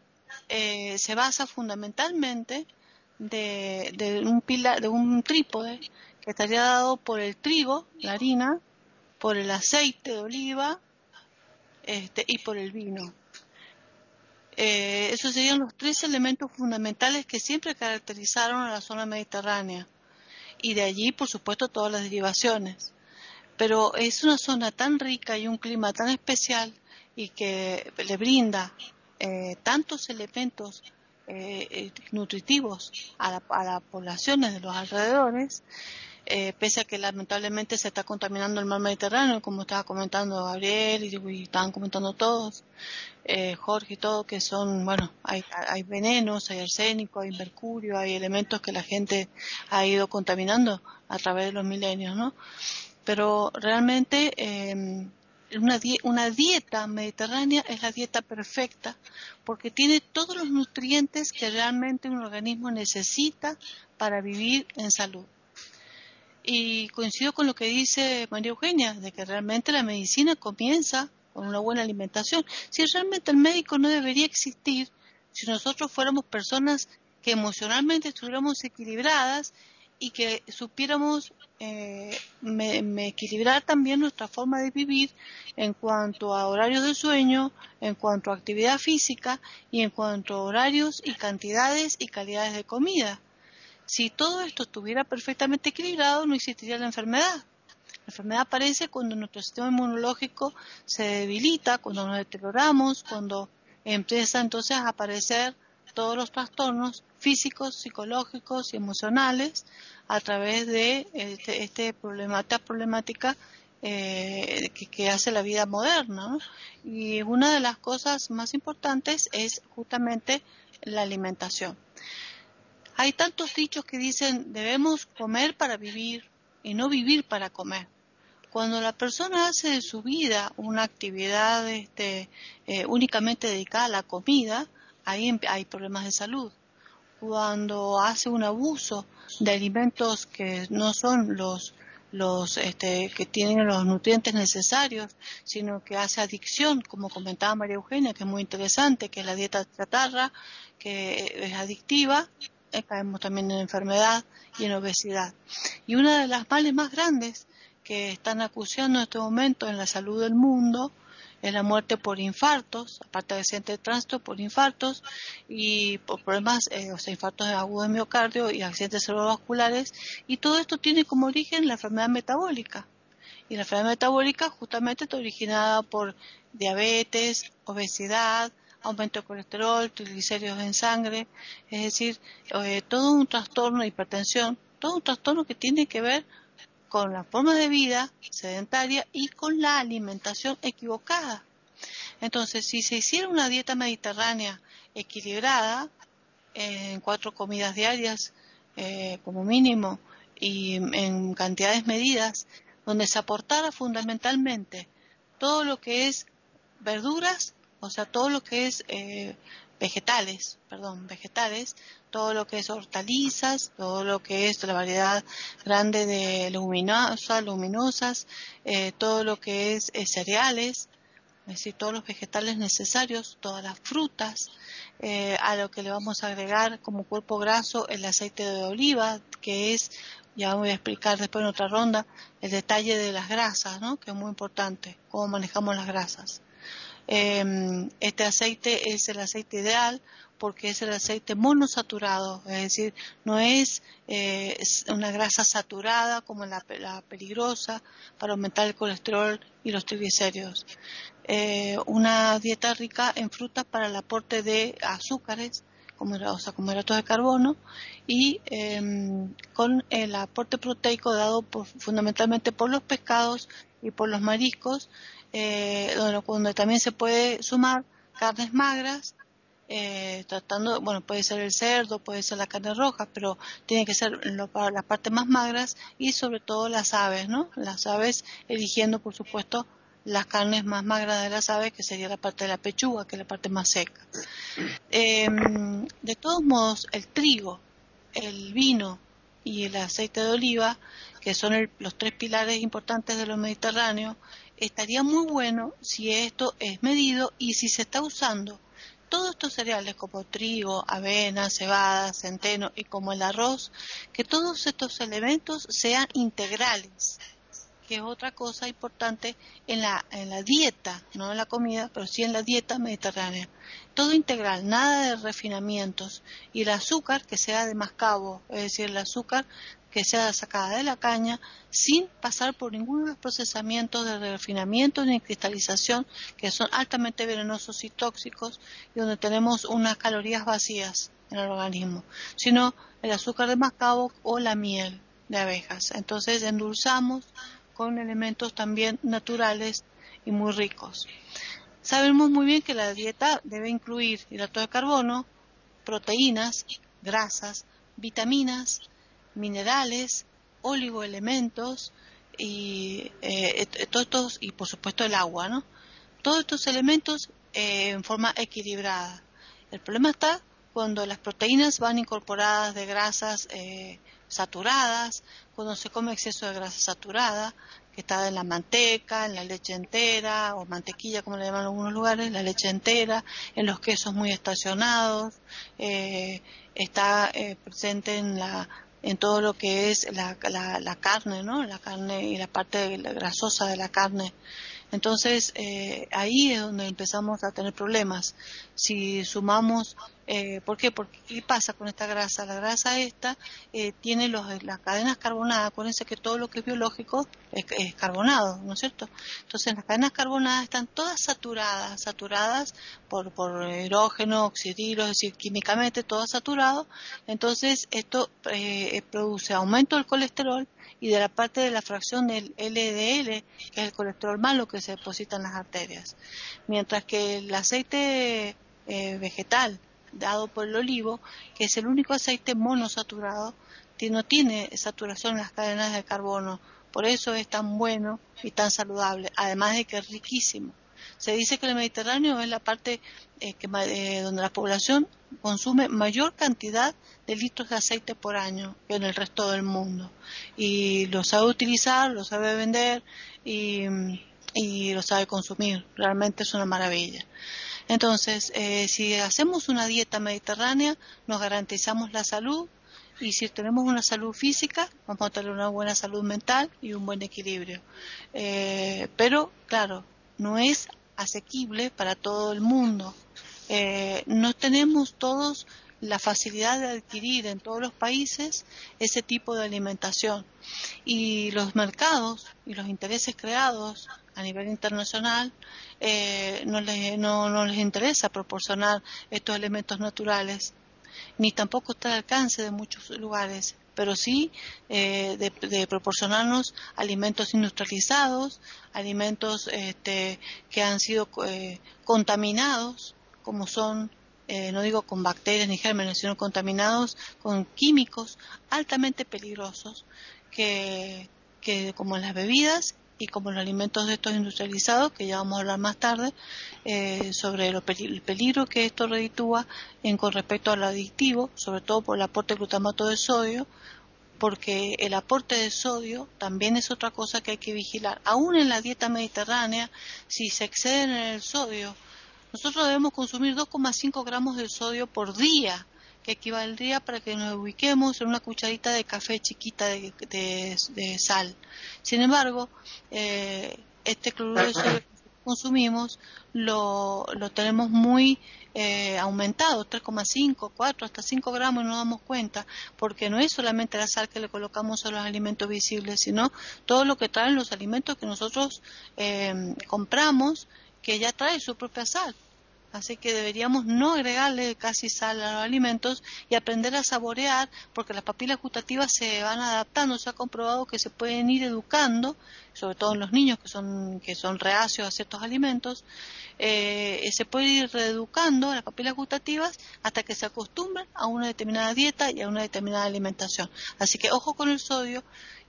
S5: eh, se basa fundamentalmente de, un pila, de un trípode que estaría dado por el trigo, la harina, por el aceite de oliva este, y por el vino. Eh, esos serían los tres elementos fundamentales que siempre caracterizaron a la zona mediterránea. Y de allí, por supuesto, todas las derivaciones. Pero es una zona tan rica y un clima tan especial y que le brinda eh, tantos elementos eh, nutritivos a, las poblaciones de los alrededores eh, pese a que lamentablemente se está contaminando el mar Mediterráneo, como estaba comentando Gabriel y, estaban comentando todos, eh, Jorge y todo, que son, bueno, hay, hay venenos, hay arsénico, hay mercurio, hay elementos que la gente ha ido contaminando a través de los milenios, ¿no? Pero realmente eh, una, una dieta mediterránea es la dieta perfecta porque tiene todos los nutrientes que realmente un organismo necesita para vivir en salud. Y coincido con lo que dice María Eugenia, de que realmente la medicina comienza con una buena alimentación. Si realmente el médico no debería existir, si nosotros fuéramos personas que emocionalmente estuviéramos equilibradas y que supiéramos eh, me, equilibrar también nuestra forma de vivir en cuanto a horarios de sueño, en cuanto a actividad física y en cuanto a horarios y cantidades y calidades de comida. Si todo esto estuviera perfectamente equilibrado, no existiría la enfermedad. La enfermedad aparece cuando nuestro sistema inmunológico se debilita, cuando nos deterioramos, cuando empieza entonces a aparecer todos los trastornos físicos, psicológicos y emocionales a través de este, este esta problemática eh, que, hace la vida moderna. Y una de las cosas más importantes es justamente la alimentación. Hay tantos dichos que dicen debemos comer para vivir y no vivir para comer. Cuando la persona hace de su vida una actividad este, eh, únicamente dedicada a la comida, ahí hay problemas de salud. Cuando hace un abuso de alimentos que no son los los este, que tienen los nutrientes necesarios, sino que hace adicción, como comentaba María Eugenia, que es muy interesante, que es la dieta chatarra, que es adictiva, caemos también en enfermedad y en obesidad. Y una de las males más grandes que están acuciando en este momento en la salud del mundo es la muerte por infartos, aparte de accidente de tránsito, por infartos y por problemas, eh, o sea, infartos agudos de miocardio y accidentes cerebrovasculares. Y todo esto tiene como origen la enfermedad metabólica. Y la enfermedad metabólica justamente está originada por diabetes, obesidad, aumento de colesterol, triglicéridos en sangre, es decir, eh, todo un trastorno de hipertensión, todo un trastorno que tiene que ver con la forma de vida sedentaria y con la alimentación equivocada. Entonces, si se hiciera una dieta mediterránea equilibrada, en cuatro comidas diarias eh, como mínimo y en cantidades medidas, donde se aportara fundamentalmente todo lo que es verduras, o sea, todo lo que es eh, vegetales, perdón, vegetales, todo lo que es hortalizas, todo lo que es la variedad grande de leguminosas, luminosas, eh, todo lo que es eh, cereales, es decir, todos los vegetales necesarios, todas las frutas, eh, a lo que le vamos a agregar como cuerpo graso el aceite de oliva, que es, ya voy a explicar después en otra ronda, el detalle de las grasas, ¿no? que es muy importante, cómo manejamos las grasas. Em, este aceite es el aceite ideal porque es el aceite monosaturado, es decir, no es, eh, una grasa saturada como la, peligrosa para aumentar el colesterol y los triglicéridos. Eh, una dieta rica en frutas para el aporte de azúcares, como, o sea, como hidratos de carbono, y em, con el aporte proteico dado fundamentalmente por los pescados y por los mariscos, eh, donde, también se puede sumar carnes magras, eh, tratando, bueno, puede ser el cerdo, puede ser la carne roja, pero tiene que ser lo, las partes más magras y sobre todo las aves, ¿no? Las aves eligiendo, por supuesto, las carnes más magras de las aves, que sería la parte de la pechuga, que es la parte más seca. Em, de todos modos, el trigo, el vino y el aceite de oliva, que son los tres pilares importantes de los mediterráneos, estaría muy bueno si esto es medido y si se está usando todos estos cereales como trigo, avena, cebada, centeno y como el arroz, que todos estos elementos sean integrales, que es otra cosa importante en la, en la dieta, no en la comida, pero sí en la dieta mediterránea. Todo integral, nada de refinamientos. Y el azúcar que sea de mascabo, es decir, el azúcar que sea sacada de la caña sin pasar por ninguno de los procesamientos de refinamiento ni cristalización que son altamente venenosos y tóxicos y donde tenemos unas calorías vacías en el organismo, sino el azúcar de mascabo o la miel. de abejas. Entonces endulzamos con elementos también naturales y muy ricos. Sabemos muy bien que la dieta debe incluir hidrato de carbono, proteínas, grasas, vitaminas, minerales, oligoelementos y eh, todos y por supuesto el agua, ¿no? Todos estos elementos eh, en forma equilibrada. El problema está cuando las proteínas van incorporadas de grasas eh, saturadas, cuando se come exceso de grasa saturada, que está en la manteca, en la leche entera, o mantequilla como le llaman en algunos lugares, la leche entera, en los quesos muy estacionados, eh, está eh, presente en la en todo lo que es la, la, la, carne, ¿no? La carne y la parte grasosa de la carne. Entonces, eh, ahí es donde empezamos a tener problemas. Si sumamos eh, ¿Por qué? Porque ¿qué pasa con esta grasa? La grasa esta eh, tiene los, las cadenas carbonadas. Acuérdense que todo lo que es biológico es, carbonado, ¿no es cierto? Entonces las cadenas carbonadas están todas saturadas, saturadas por, por hidrógeno, oxidilo, es decir, químicamente todo saturado. Entonces esto eh, produce aumento del colesterol y de la parte de la fracción del LDL, que es el colesterol malo que se deposita en las arterias. Mientras que el aceite vegetal dado por el olivo, que es el único aceite monosaturado que no tiene saturación en las cadenas de carbono. Por eso es tan bueno y tan saludable, además de que es riquísimo. Se dice que el Mediterráneo es la parte eh, eh, donde la población consume mayor cantidad de litros de aceite por año que en el resto del mundo. Y lo sabe utilizar, lo sabe vender y lo sabe consumir. Realmente es una maravilla. Entonces, eh, si hacemos una dieta mediterránea, nos garantizamos la salud y si tenemos una salud física, vamos a tener una buena salud mental y un buen equilibrio. Eh, pero, claro, no es asequible para todo el mundo. Eh, no tenemos todos la facilidad de adquirir en todos los países ese tipo de alimentación. Y los mercados y los intereses creados a nivel internacional eh, no, les, no, no les interesa proporcionar estos elementos naturales, ni tampoco está al alcance de muchos lugares pero sí eh, de, proporcionarnos alimentos industrializados, alimentos este, que han sido eh, contaminados, como son eh, no digo con bacterias ni gérmenes, sino contaminados con químicos altamente peligrosos, que, que como las bebidas y como los alimentos de estos industrializados, que ya vamos a hablar más tarde, eh, sobre el peligro que esto reditúa en con respecto al adictivo, sobre todo por el aporte de glutamato de sodio, porque el aporte de sodio también es otra cosa que hay que vigilar. Aún en la dieta mediterránea, si se exceden en el sodio, nosotros debemos consumir 2,5 gramos de sodio por día, que equivaldría para que nos ubiquemos en una cucharita de café chiquita de, sal. Sin embargo, eh, este cloruro de sodio que consumimos lo, tenemos muy eh, aumentado, 3,5, 4, hasta 5 gramos y no damos cuenta, porque no es solamente la sal que le colocamos a los alimentos visibles, sino todo lo que traen los alimentos que nosotros eh, compramos, que ya trae su propia sal. Así que deberíamos no agregarle casi sal a los alimentos y aprender a saborear, porque las papilas gustativas se van adaptando. Se ha comprobado que se pueden ir educando, sobre todo en los niños que son, que son reacios a ciertos alimentos, eh, se puede ir reeducando las papilas gustativas hasta que se acostumbren a una determinada dieta y a una determinada alimentación. Así que ojo con el sodio,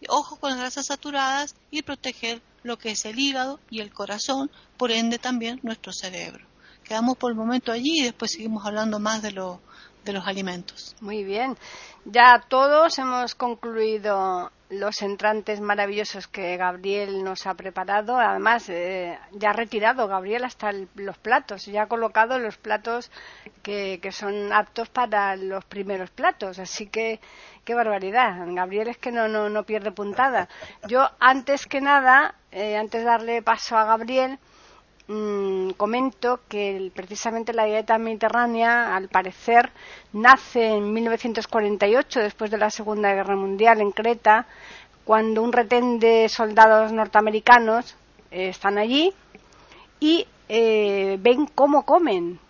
S5: ojo con las grasas saturadas y proteger lo que es el hígado y el corazón, por ende también nuestro cerebro quedamos por el momento allí y después seguimos hablando más de, lo, de los alimentos.
S1: Muy bien. Ya todos hemos concluido los entrantes maravillosos que Gabriel nos ha preparado. Además, eh, ya ha retirado Gabriel hasta los platos, ya ha colocado los platos que, que, son aptos para los primeros platos. Así que, qué barbaridad. Gabriel es que no, no, no pierde puntada. Yo, antes que nada, eh, antes de darle paso a Gabriel, Mm, comento que precisamente la dieta mediterránea, al parecer, nace en 1948, después de la Segunda Guerra Mundial, en Creta, cuando un retén de soldados norteamericanos eh, están allí y eh, ven cómo comen,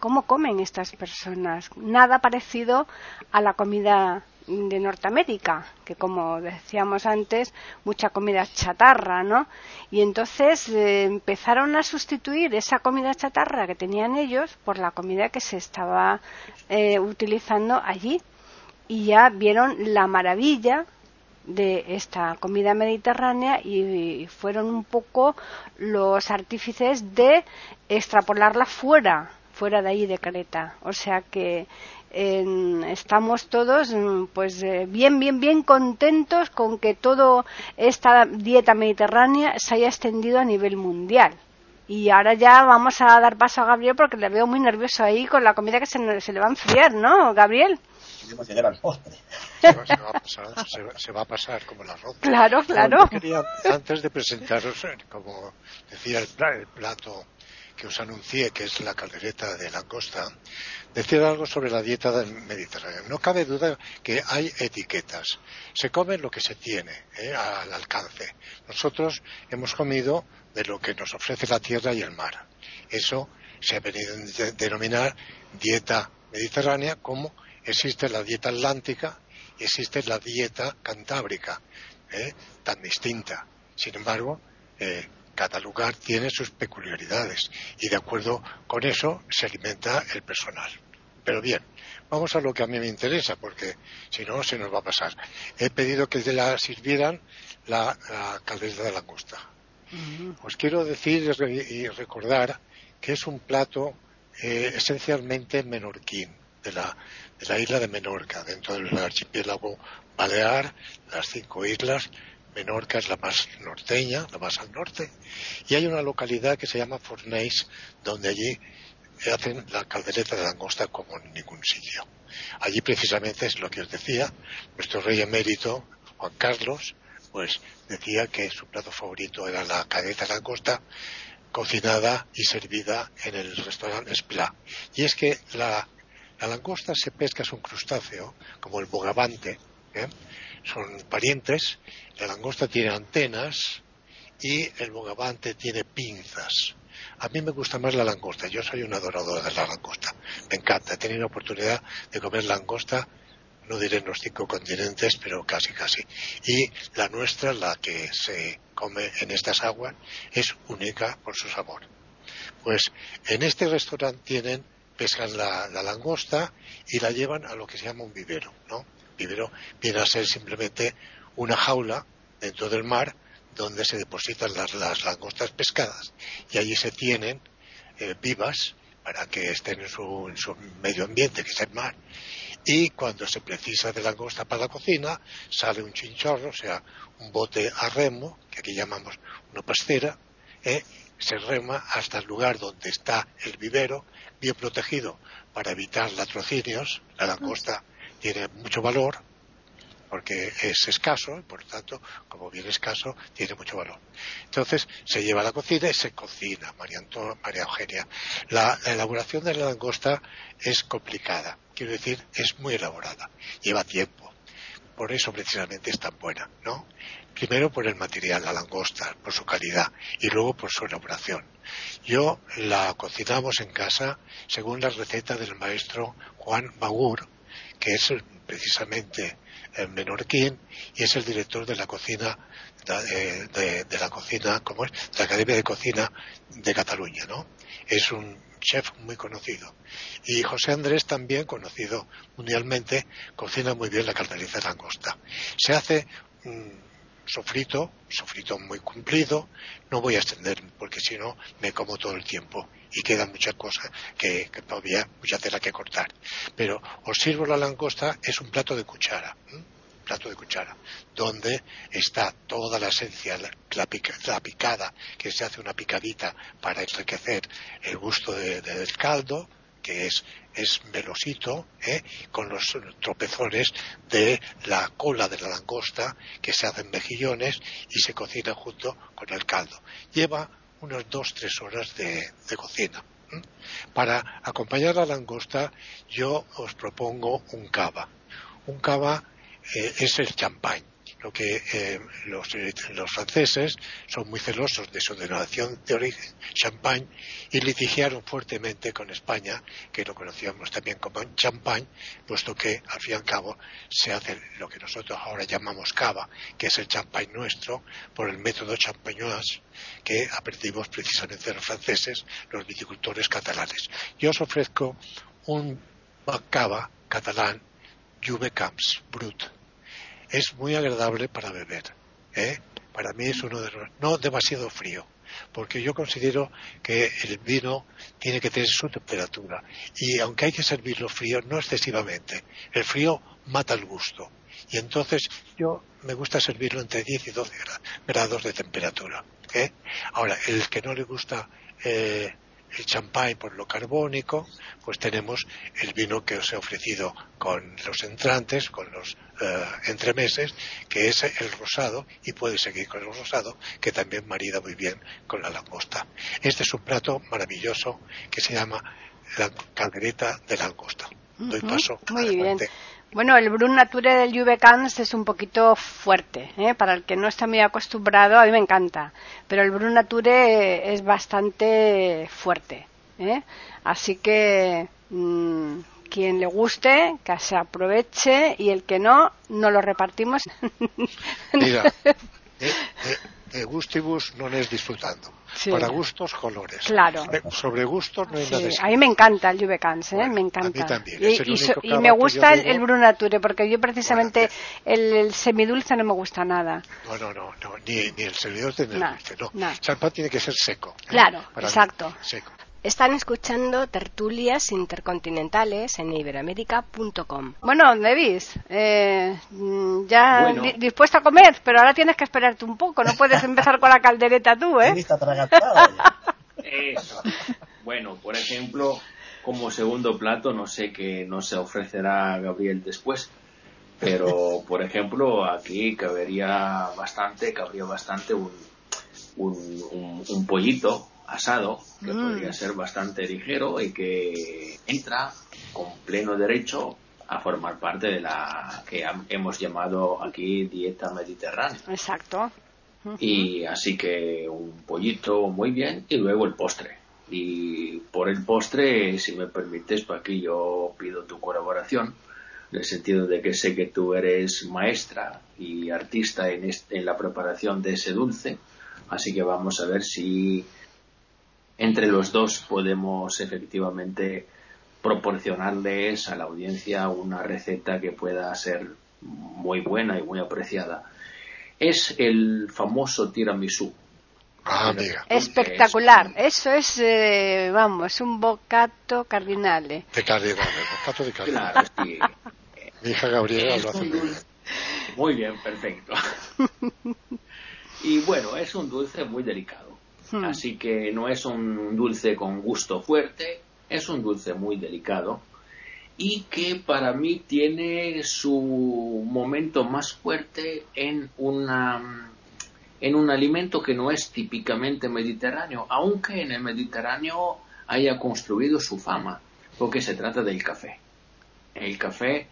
S1: cómo comen estas personas. Nada parecido a la comida de Norteamérica, que como decíamos antes, mucha comida chatarra, ¿no? Y entonces eh, empezaron a sustituir esa comida chatarra que tenían ellos por la comida que se estaba eh, utilizando allí. Y ya vieron la maravilla de esta comida mediterránea y fueron un poco los artífices de extrapolarla fuera fuera de ahí de Creta o sea que estamos todos mm, pues eh, bien bien bien contentos con que toda esta dieta mediterránea se haya extendido a nivel mundial y ahora ya vamos a dar paso a Gabriel porque le veo muy nervioso ahí con la comida que se, se le va a enfriar, ¿no, Gabriel?
S2: Se va, a pasar, se, va, a pasar, como la ropa.
S1: Claro, claro.
S2: quería, antes de presentaros, eh, como decía el, el, plato que os anuncié, que es la caldereta de langosta, decir algo sobre la dieta del Mediterráneo. No cabe duda que hay etiquetas. Se come lo que se tiene eh, al alcance. Nosotros hemos comido de lo que nos ofrece la tierra y el mar. Eso se ha venido a denominar dieta mediterránea como existe la dieta atlántica y existe la dieta cantábrica, ¿eh? tan distinta. Sin embargo, eh, cada lugar tiene sus peculiaridades y de acuerdo con eso se alimenta el personal. Pero bien, vamos a lo que a mí me interesa, porque si no se nos va a pasar. He pedido que la sirvieran la, la de la costa. Os quiero decir y recordar que es un plato eh, esencialmente menorquín de la, de la isla de Menorca, dentro del archipiélago Balear, las cinco islas. Menorca es la más norteña, la más al norte, y hay una localidad que se llama Forneix, donde allí hacen la caldereta de langosta como en ningún sitio. Allí precisamente es lo que os decía, nuestro rey emérito, Juan Carlos, pues decía que su plato favorito era la caldereta de langosta cocinada y servida en el restaurante Spla. Y es que la la langosta se pesca, es un crustáceo, como el bogavante. ¿Eh? Son parientes. La langosta tiene antenas y el bogavante tiene pinzas. A mí me gusta más la langosta. Yo soy un adorador de la langosta. Me encanta. He tenido la oportunidad de comer langosta, no diré en los cinco continentes, pero casi, casi. Y la nuestra, la que se come en estas aguas, es única por su sabor. Pues en este restaurante tienen pescan la, langosta y la llevan a lo que se llama un vivero, ¿no? Vivero viene a ser simplemente una jaula dentro del mar donde se depositan las, langostas pescadas y allí se tienen eh, vivas para que estén en su, en su, medio ambiente, que es el mar. Y cuando se precisa de langosta para la cocina, sale un chinchorro, o sea, un bote a remo, que aquí llamamos una pastera, ¿eh? se rema hasta el lugar donde está el vivero, bien protegido para evitar latrocinios. La langosta tiene mucho valor porque es escaso y por lo tanto, como bien escaso, tiene mucho valor. Entonces se lleva a la cocina y se cocina, María, María Eugenia. La, la elaboración de la langosta es complicada, quiero decir, es muy elaborada, lleva tiempo. Por eso precisamente es tan buena, ¿no? Primero por el material, la langosta, por su calidad y luego por su elaboración. Yo la cocinamos en casa según la receta del maestro Juan Bagur, que es precisamente el menorquín y es el director de la cocina de, la cocina, como es? De la Academia de Cocina de Cataluña, ¿no? Es un chef muy conocido. Y José Andrés también conocido mundialmente, cocina muy bien la caldereta de langosta. Se hace sofrito, sofrito muy cumplido, no voy a extender porque si no me como todo el tiempo y quedan muchas cosas que, todavía mucha tela que cortar. Pero os sirvo la langosta, es un plato de cuchara, plato de cuchara, donde está toda la esencia, la, picada, que se hace una picadita para enriquecer el gusto del caldo, que es, es velosito, ¿eh? con los tropezones de la cola de la langosta que se hacen mejillones y se cocina junto con el caldo. Lleva unas dos tres horas de, cocina. Para acompañar la langosta yo os propongo un cava. Un cava eh, es el champán. Lo que eh, los, franceses son muy celosos de su denominación de origen, champagne, y litigiaron fuertemente con España, que lo conocíamos también como champagne, puesto que al fin y al cabo se hace lo que nosotros ahora llamamos cava, que es el champagne nuestro, por el método champagnoise que aprendimos precisamente los franceses, los viticultores catalanes. Yo os ofrezco un cava catalán Juve Brut. Es muy agradable para beber. ¿eh? Para mí es uno de los... no demasiado frío, porque yo considero que el vino tiene que tener su temperatura. Y aunque hay que servirlo frío, no excesivamente. El frío mata el gusto. Y entonces yo me gusta servirlo entre 10 y 12 grados de temperatura. ¿eh? Ahora, el que no le gusta eh, el champán por lo carbónico, pues tenemos el vino que os he ofrecido con los entrantes, con los eh, entremeses, que es el rosado, y puede seguir con el rosado, que también marida muy bien con la langosta. Este es un plato maravilloso que se llama la caldereta de langosta. Doy paso
S1: muy bien. Bueno, el Brun Nature del Juve Cans es un poquito fuerte, ¿eh? para el que no está muy acostumbrado, a mí me encanta, pero el Brun Nature es bastante fuerte, ¿eh? así que mmm, quien le guste, que se aproveche y el que no, no lo repartimos. [LAUGHS]
S2: Mira, de, gustibus no es disfrutando. Para gustos, colores.
S1: Claro.
S2: Sobre gustos no hay nada
S1: A mí me encanta el Juvecans, ¿eh? me encanta.
S2: A mí también.
S1: Y, me gusta el, Brunature, porque yo precisamente el, semidulce no me gusta nada.
S2: No, no, no, ni, ni, el semidulce ni el dulce, no. El champán tiene que ser seco. ¿eh?
S1: Claro, exacto.
S2: seco.
S7: Están escuchando tertulias intercontinentales en iberoamérica.com.
S1: Bueno, Davis, eh, ya dispuesto a comer, pero ahora tienes que esperarte un poco. No puedes empezar con la caldereta tú, ¿eh? [LAUGHS]
S6: Eso. Bueno, por ejemplo, como segundo plato, no sé qué no se ofrecerá Gabriel después, pero por ejemplo, aquí cabería bastante, cabría bastante un, un, un pollito asado, que mm. podría ser bastante ligero y que entra con pleno derecho a formar parte de la que hemos llamado aquí dieta mediterránea.
S1: Exacto.
S6: Y así que un pollito muy bien y luego el postre. Y por el postre, si me permites, para aquí yo pido tu colaboración, en el sentido de que sé que tú eres maestra y artista en, en la preparación de ese dulce, así que vamos a ver si entre los dos podemos efectivamente proporcionarles a la audiencia una receta que pueda ser muy buena y muy apreciada. Es el famoso tiramisú.
S2: Ah,
S1: Espectacular. Eso es, eh, vamos, un bocato cardinale.
S2: De cardinale, bocato de cardinale. Claro, sí. Mi hija Gabriela lo hace muy bien.
S6: Muy bien, perfecto. [LAUGHS] y bueno, es un dulce muy delicado Hmm. Así que no es un dulce con gusto fuerte, es un dulce muy delicado y que para mí tiene su momento más fuerte en una en un alimento que no es típicamente mediterráneo, aunque en el Mediterráneo haya construido su fama, porque se trata del café. El café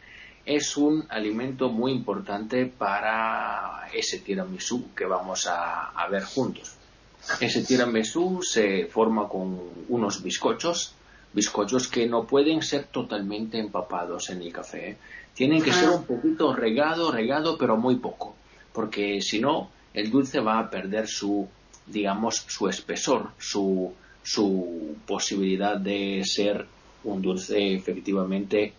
S6: es un alimento muy importante para ese tiramisú que vamos a ver juntos. Ese tiramisú se forma con unos bizcochos, bizcochos que no pueden ser totalmente empapados en el café. Tienen que ser un poquito regado, regado, pero muy poco, porque si no, el dulce va a perder su, digamos, su espesor, su, su posibilidad de ser un dulce efectivamente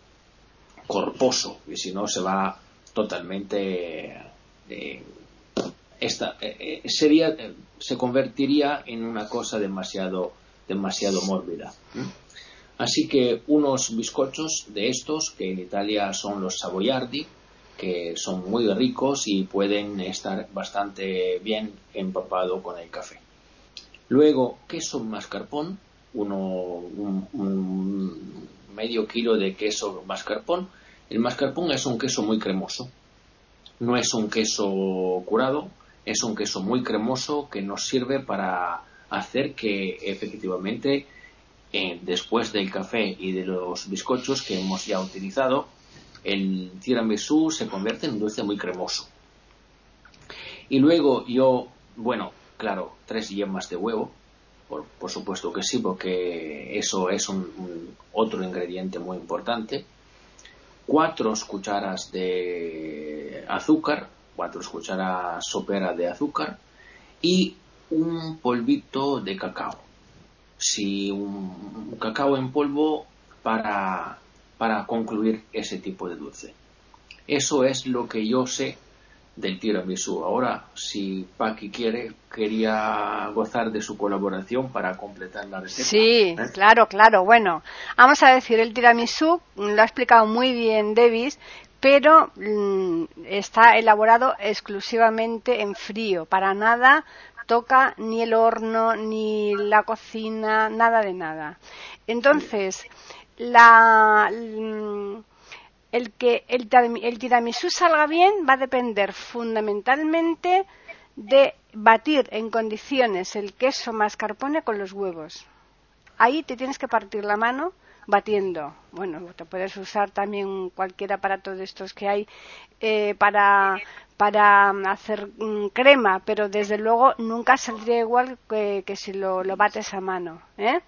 S6: corposo, y si no, se va totalmente eh, esta, eh, eh, sería, eh, se convertiría en una cosa demasiado, demasiado mórbida. Así que unos bizcochos de estos, que en Italia son los savoiardi, que son muy ricos y pueden estar bastante bien empapado con el café. Luego, queso mascarpone, uno, un medio kilo de queso mascarpone. El mascarpone es un queso muy cremoso. No es un queso curado, es un queso muy cremoso que nos sirve para hacer que efectivamente eh, después del café y de los bizcochos que hemos ya utilizado, el tiramisú se convierte en un dulce muy cremoso. Y luego yo, bueno, claro, tres yemas de huevo, por, por supuesto que sí, porque eso es un, otro ingrediente muy importante. Cuatro cucharas de azúcar, cuatro cucharas sopera de azúcar y un polvito de cacao. Si un, cacao en polvo para, para concluir ese tipo de dulce. Eso es lo que yo sé del tiramisú. Ahora, si Paqui quiere, quería gozar de su colaboración para completar la receta.
S1: Sí, ¿Eh? claro, claro. Bueno, vamos a decir, el tiramisú lo ha explicado muy bien Davis, pero mm, está elaborado exclusivamente en frío. Para nada toca ni el horno, ni la cocina, nada de nada. Entonces, la mm, el que el, tiramisú salga bien va a depender fundamentalmente de batir en condiciones el queso mascarpone con los huevos. Ahí te tienes que partir la mano batiendo. Bueno, te puedes usar también cualquier aparato de estos que hay eh, para, para hacer mm, crema, pero desde luego nunca saldría igual que, si lo, lo, bates a mano. ¿eh?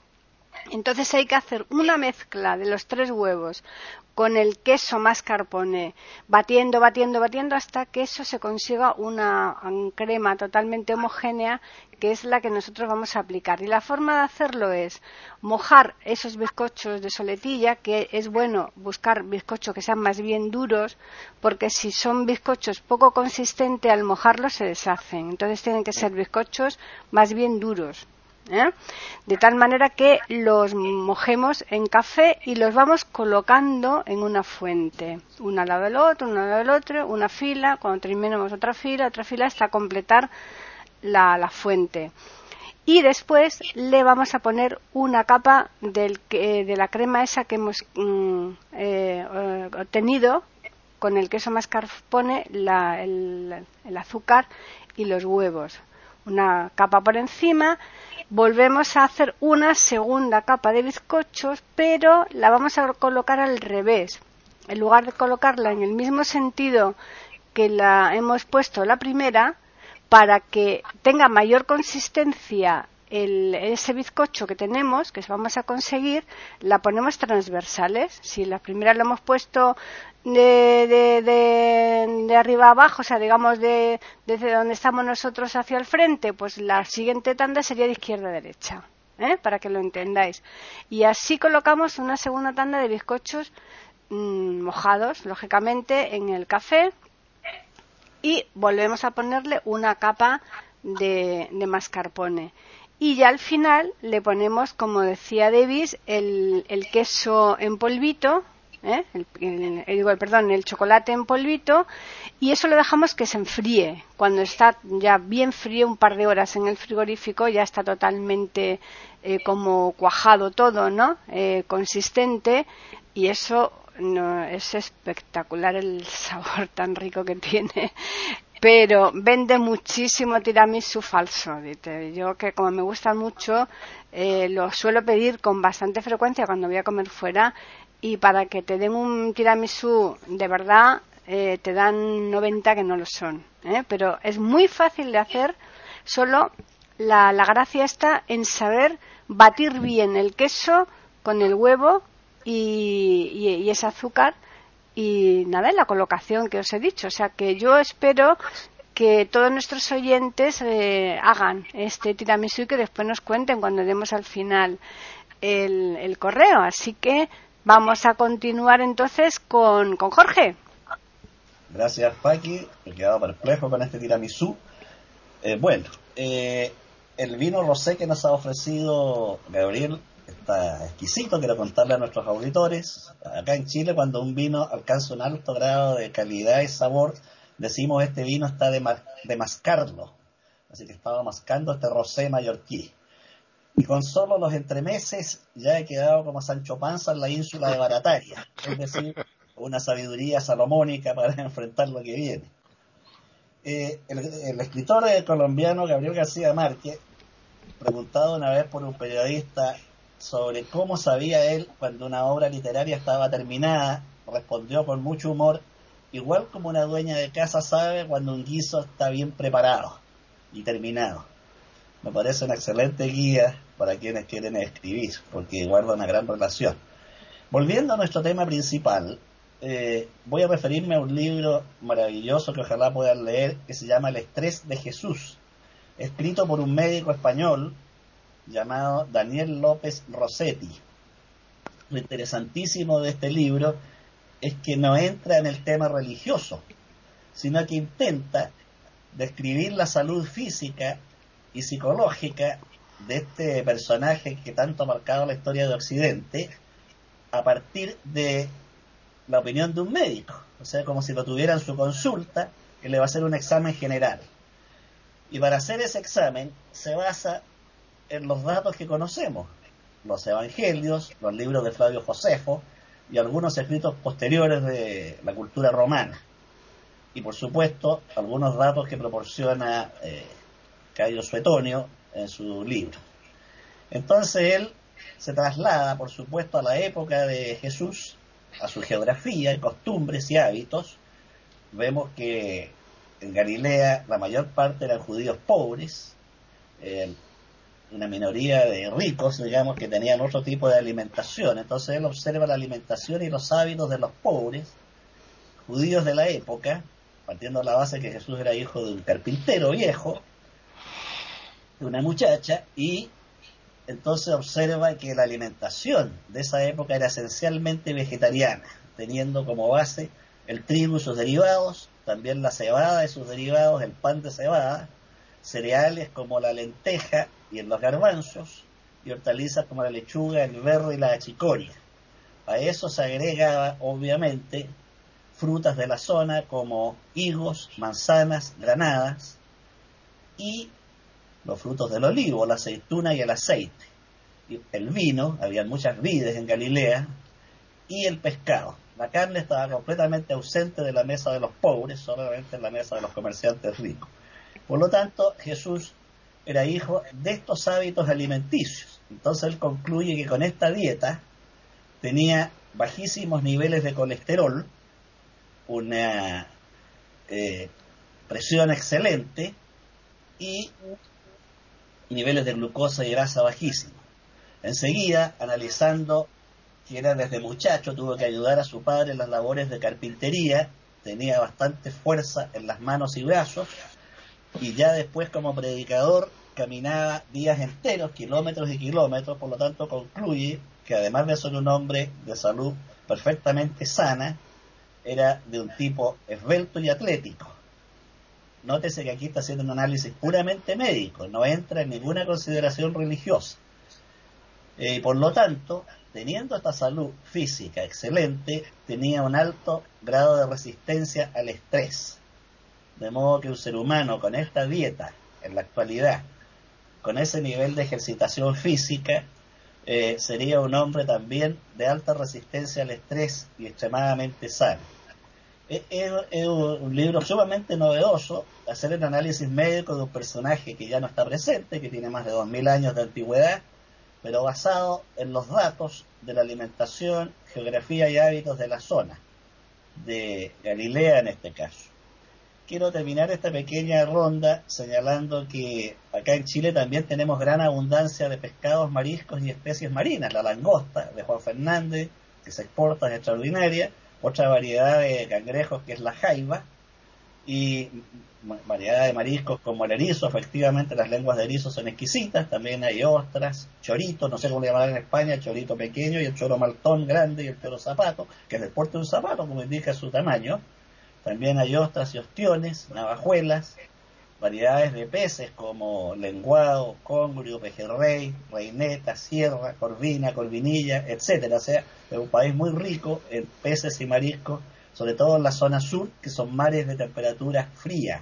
S1: Entonces hay que hacer una mezcla de los tres huevos con el queso mascarpone, batiendo, batiendo, batiendo hasta que eso se consiga una crema totalmente homogénea que es la que nosotros vamos a aplicar. Y la forma de hacerlo es mojar esos bizcochos de soletilla, que es bueno buscar bizcochos que sean más bien duros, porque si son bizcochos poco consistentes, al mojarlos se deshacen. Entonces tienen que ser bizcochos más bien duros. ¿Eh? de tal manera que los mojemos en café y los vamos colocando en una fuente, una al lado del otro, una al lado del otro, una fila, cuando terminemos otra fila, otra fila hasta completar la, fuente. Y después le vamos a poner una capa del, de la crema esa que hemos mm, eh, obtenido con el queso mascarpone, la, el azúcar y los huevos. Una capa por encima volvemos a hacer una segunda capa de bizcochos, pero la vamos a colocar al revés. En lugar de colocarla en el mismo sentido que la hemos puesto la primera, para que tenga mayor consistencia ese bizcocho que tenemos, que vamos a conseguir, la ponemos transversales. Si la primera la hemos puesto de, de, de, arriba abajo, o sea, digamos de, desde donde estamos nosotros hacia el frente, pues la siguiente tanda sería de izquierda a derecha, ¿eh? para que lo entendáis. Y así colocamos una segunda tanda de bizcochos mm, mojados, lógicamente, en el café y volvemos a ponerle una capa de, de mascarpone. Y ya al final le ponemos, como decía Davis, el, el queso en polvito, ¿eh? el, perdón, el chocolate en polvito y eso lo dejamos que se enfríe. Cuando está ya bien frío, un par de horas en el frigorífico, ya está totalmente eh, como cuajado todo, ¿no? Eh, consistente y eso no, es espectacular el sabor tan rico que tiene. Pero vende muchísimo tiramisú falso. Yo que como me gusta mucho, lo suelo pedir con bastante frecuencia cuando voy a comer fuera y para que te den un tiramisú de verdad eh, te dan 90 que no lo son. ¿eh? Pero es muy fácil de hacer, solo la, gracia está en saber batir bien el queso con el huevo y, ese azúcar y nada, en la colocación que os he dicho. O sea que yo espero que todos nuestros oyentes eh, hagan este tiramisú y que después nos cuenten cuando demos al final el, el correo. Así que Vamos a continuar entonces con, con Jorge.
S3: Gracias, Paqui. He quedado perplejo con este tiramisú. Eh, bueno, eh, el vino rosé que nos ha ofrecido Gabriel está exquisito. Quiero contarle a nuestros auditores. Acá en Chile, cuando un vino alcanza un alto grado de calidad y sabor, decimos este vino está de, de mascarlo. Así que estaba mascando este rosé mallorquí. Y con solo los entremeses ya he quedado como Sancho Panza en la ínsula de Barataria, es decir, una sabiduría salomónica para [LAUGHS] enfrentar lo que viene. Eh, el, escritor colombiano Gabriel García Márquez, preguntado una vez por un periodista sobre cómo sabía él cuando una obra literaria estaba terminada, respondió con mucho humor igual como una dueña de casa sabe cuando un guiso está bien preparado y terminado. Me parece una excelente guía para quienes quieren escribir, porque guarda una gran relación. Volviendo a nuestro tema principal, eh, voy a referirme a un libro maravilloso que ojalá puedan leer, que se llama El estrés de Jesús, escrito por un médico español llamado Daniel López Rossetti. Lo interesantísimo de este libro es que no entra en el tema religioso, sino que intenta describir la salud física y psicológica de este personaje que tanto ha marcado la historia de Occidente a partir de la opinión de un médico, o sea, como si lo tuviera en su consulta, que le va a hacer un examen general. Y para hacer ese examen se basa en los datos que conocemos, los evangelios, los libros de Flavio Josefo, y algunos escritos posteriores de la cultura romana. Y por supuesto, algunos datos que proporciona eh, Cayo Suetonio en su libro. Entonces él se traslada, por supuesto, a la época de Jesús, a su geografía, costumbres y hábitos. Vemos que en Galilea la mayor parte eran judíos pobres, eh, una minoría de ricos, digamos, que tenían otro tipo de alimentación. Entonces él observa la alimentación y los hábitos de los pobres, judíos de la época, partiendo de la base que Jesús era hijo de un carpintero viejo, de una muchacha, y entonces observa que la alimentación de esa época era esencialmente vegetariana, teniendo como base el trigo y sus derivados, también la cebada y sus derivados, el pan de cebada, cereales como la lenteja y los garbanzos, y hortalizas como la lechuga, el berro y la achicoria. A eso se agrega, obviamente, frutas de la zona como higos, manzanas, granadas y los frutos del olivo, la aceituna y el aceite. Y el vino, había muchas vides en Galilea, y el pescado. La carne estaba completamente ausente de la mesa de los pobres, solamente en la mesa de los comerciantes ricos. Por lo tanto, Jesús era hijo de estos hábitos alimenticios. Entonces él concluye que con esta dieta tenía bajísimos niveles de colesterol, una eh, presión excelente y niveles de glucosa y grasa bajísimos. Enseguida, analizando que era desde muchacho, tuvo que ayudar a su padre en las labores de carpintería, tenía bastante fuerza en las manos y brazos, y ya después como predicador caminaba días enteros, kilómetros y kilómetros, por lo tanto concluye que además de ser un hombre de salud perfectamente sana, era de un tipo esbelto y atlético. Nótese que aquí está haciendo un análisis puramente médico, no entra en ninguna consideración religiosa. Eh, por lo tanto, teniendo esta salud física excelente, tenía un alto grado de resistencia al estrés. De modo que un ser humano con esta dieta, en la actualidad, con ese nivel de ejercitación física, eh, sería un hombre también de alta resistencia al estrés y extremadamente sano. Es, un libro sumamente novedoso, hacer el análisis médico de un personaje que ya no está presente, que tiene más de 2.000 años de antigüedad, pero basado en los datos de la alimentación, geografía y hábitos de la zona, de Galilea en este caso quiero terminar esta pequeña ronda señalando que acá en Chile también tenemos gran abundancia de pescados, mariscos y especies marinas. La langosta de Juan Fernández, que se exporta, es extraordinaria. Otra variedad de cangrejos que es la jaiba. Y variedad de mariscos como el erizo, efectivamente las lenguas de erizo son exquisitas, también hay ostras, choritos, no sé cómo le llaman en España, chorito pequeño y el choro maltón grande y el choro zapato, que es el porte de un zapato, como indica su tamaño, también hay ostras y ostiones, navajuelas, variedades de peces como lenguado, congrio, pejerrey, reineta, sierra, corvina, corvinilla, etcétera. O sea, es un país muy rico en peces y mariscos, sobre todo en la zona sur, que son mares de temperatura fría,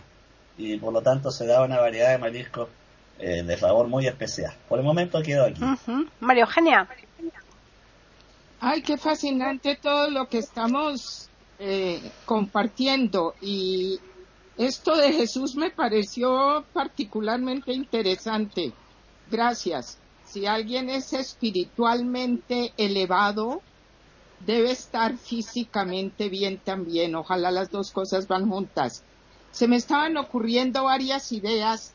S3: y por lo tanto se da una variedad de mariscos eh, de sabor muy especial. Por el momento quedo aquí.
S1: María Eugenia.
S4: Ay, qué fascinante todo lo que estamos eh, compartiendo y esto de Jesús me pareció particularmente interesante. Gracias. Si alguien es espiritualmente elevado, debe estar físicamente bien también. Ojalá las dos cosas van juntas. Se me estaban ocurriendo varias ideas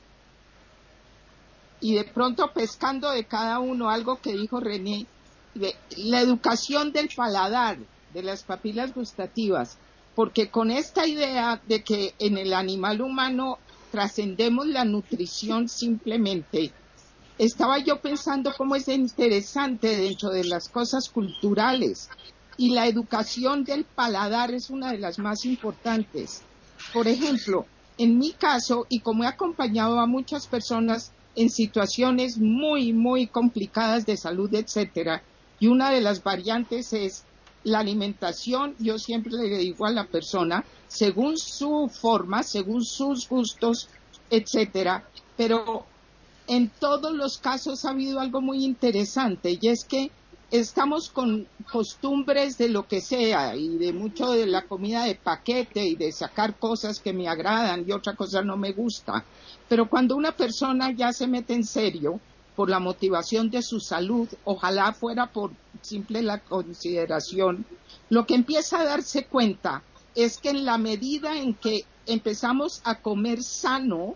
S4: y de pronto pescando de cada uno algo que dijo René, la educación del paladar, de las papilas gustativas, porque con esta idea de que en el animal humano trascendemos la nutrición simplemente, estaba yo pensando cómo es interesante dentro de las cosas culturales y la educación del paladar es una de las más importantes. Por ejemplo, en mi caso, y como he acompañado a muchas personas en situaciones muy, muy complicadas de salud, etcétera, y una de las variantes es la alimentación, yo siempre le digo a la persona, según su forma, según sus gustos, etcétera, pero en todos los casos ha habido algo muy interesante y es que estamos con costumbres de lo que sea y de mucho de la comida de paquete y de sacar cosas que me agradan y otra cosa no me gusta. Pero cuando una persona ya se mete en serio por la motivación de su salud, ojalá fuera por simple la consideración, lo que empieza a darse cuenta es que en la medida en que empezamos a comer sano,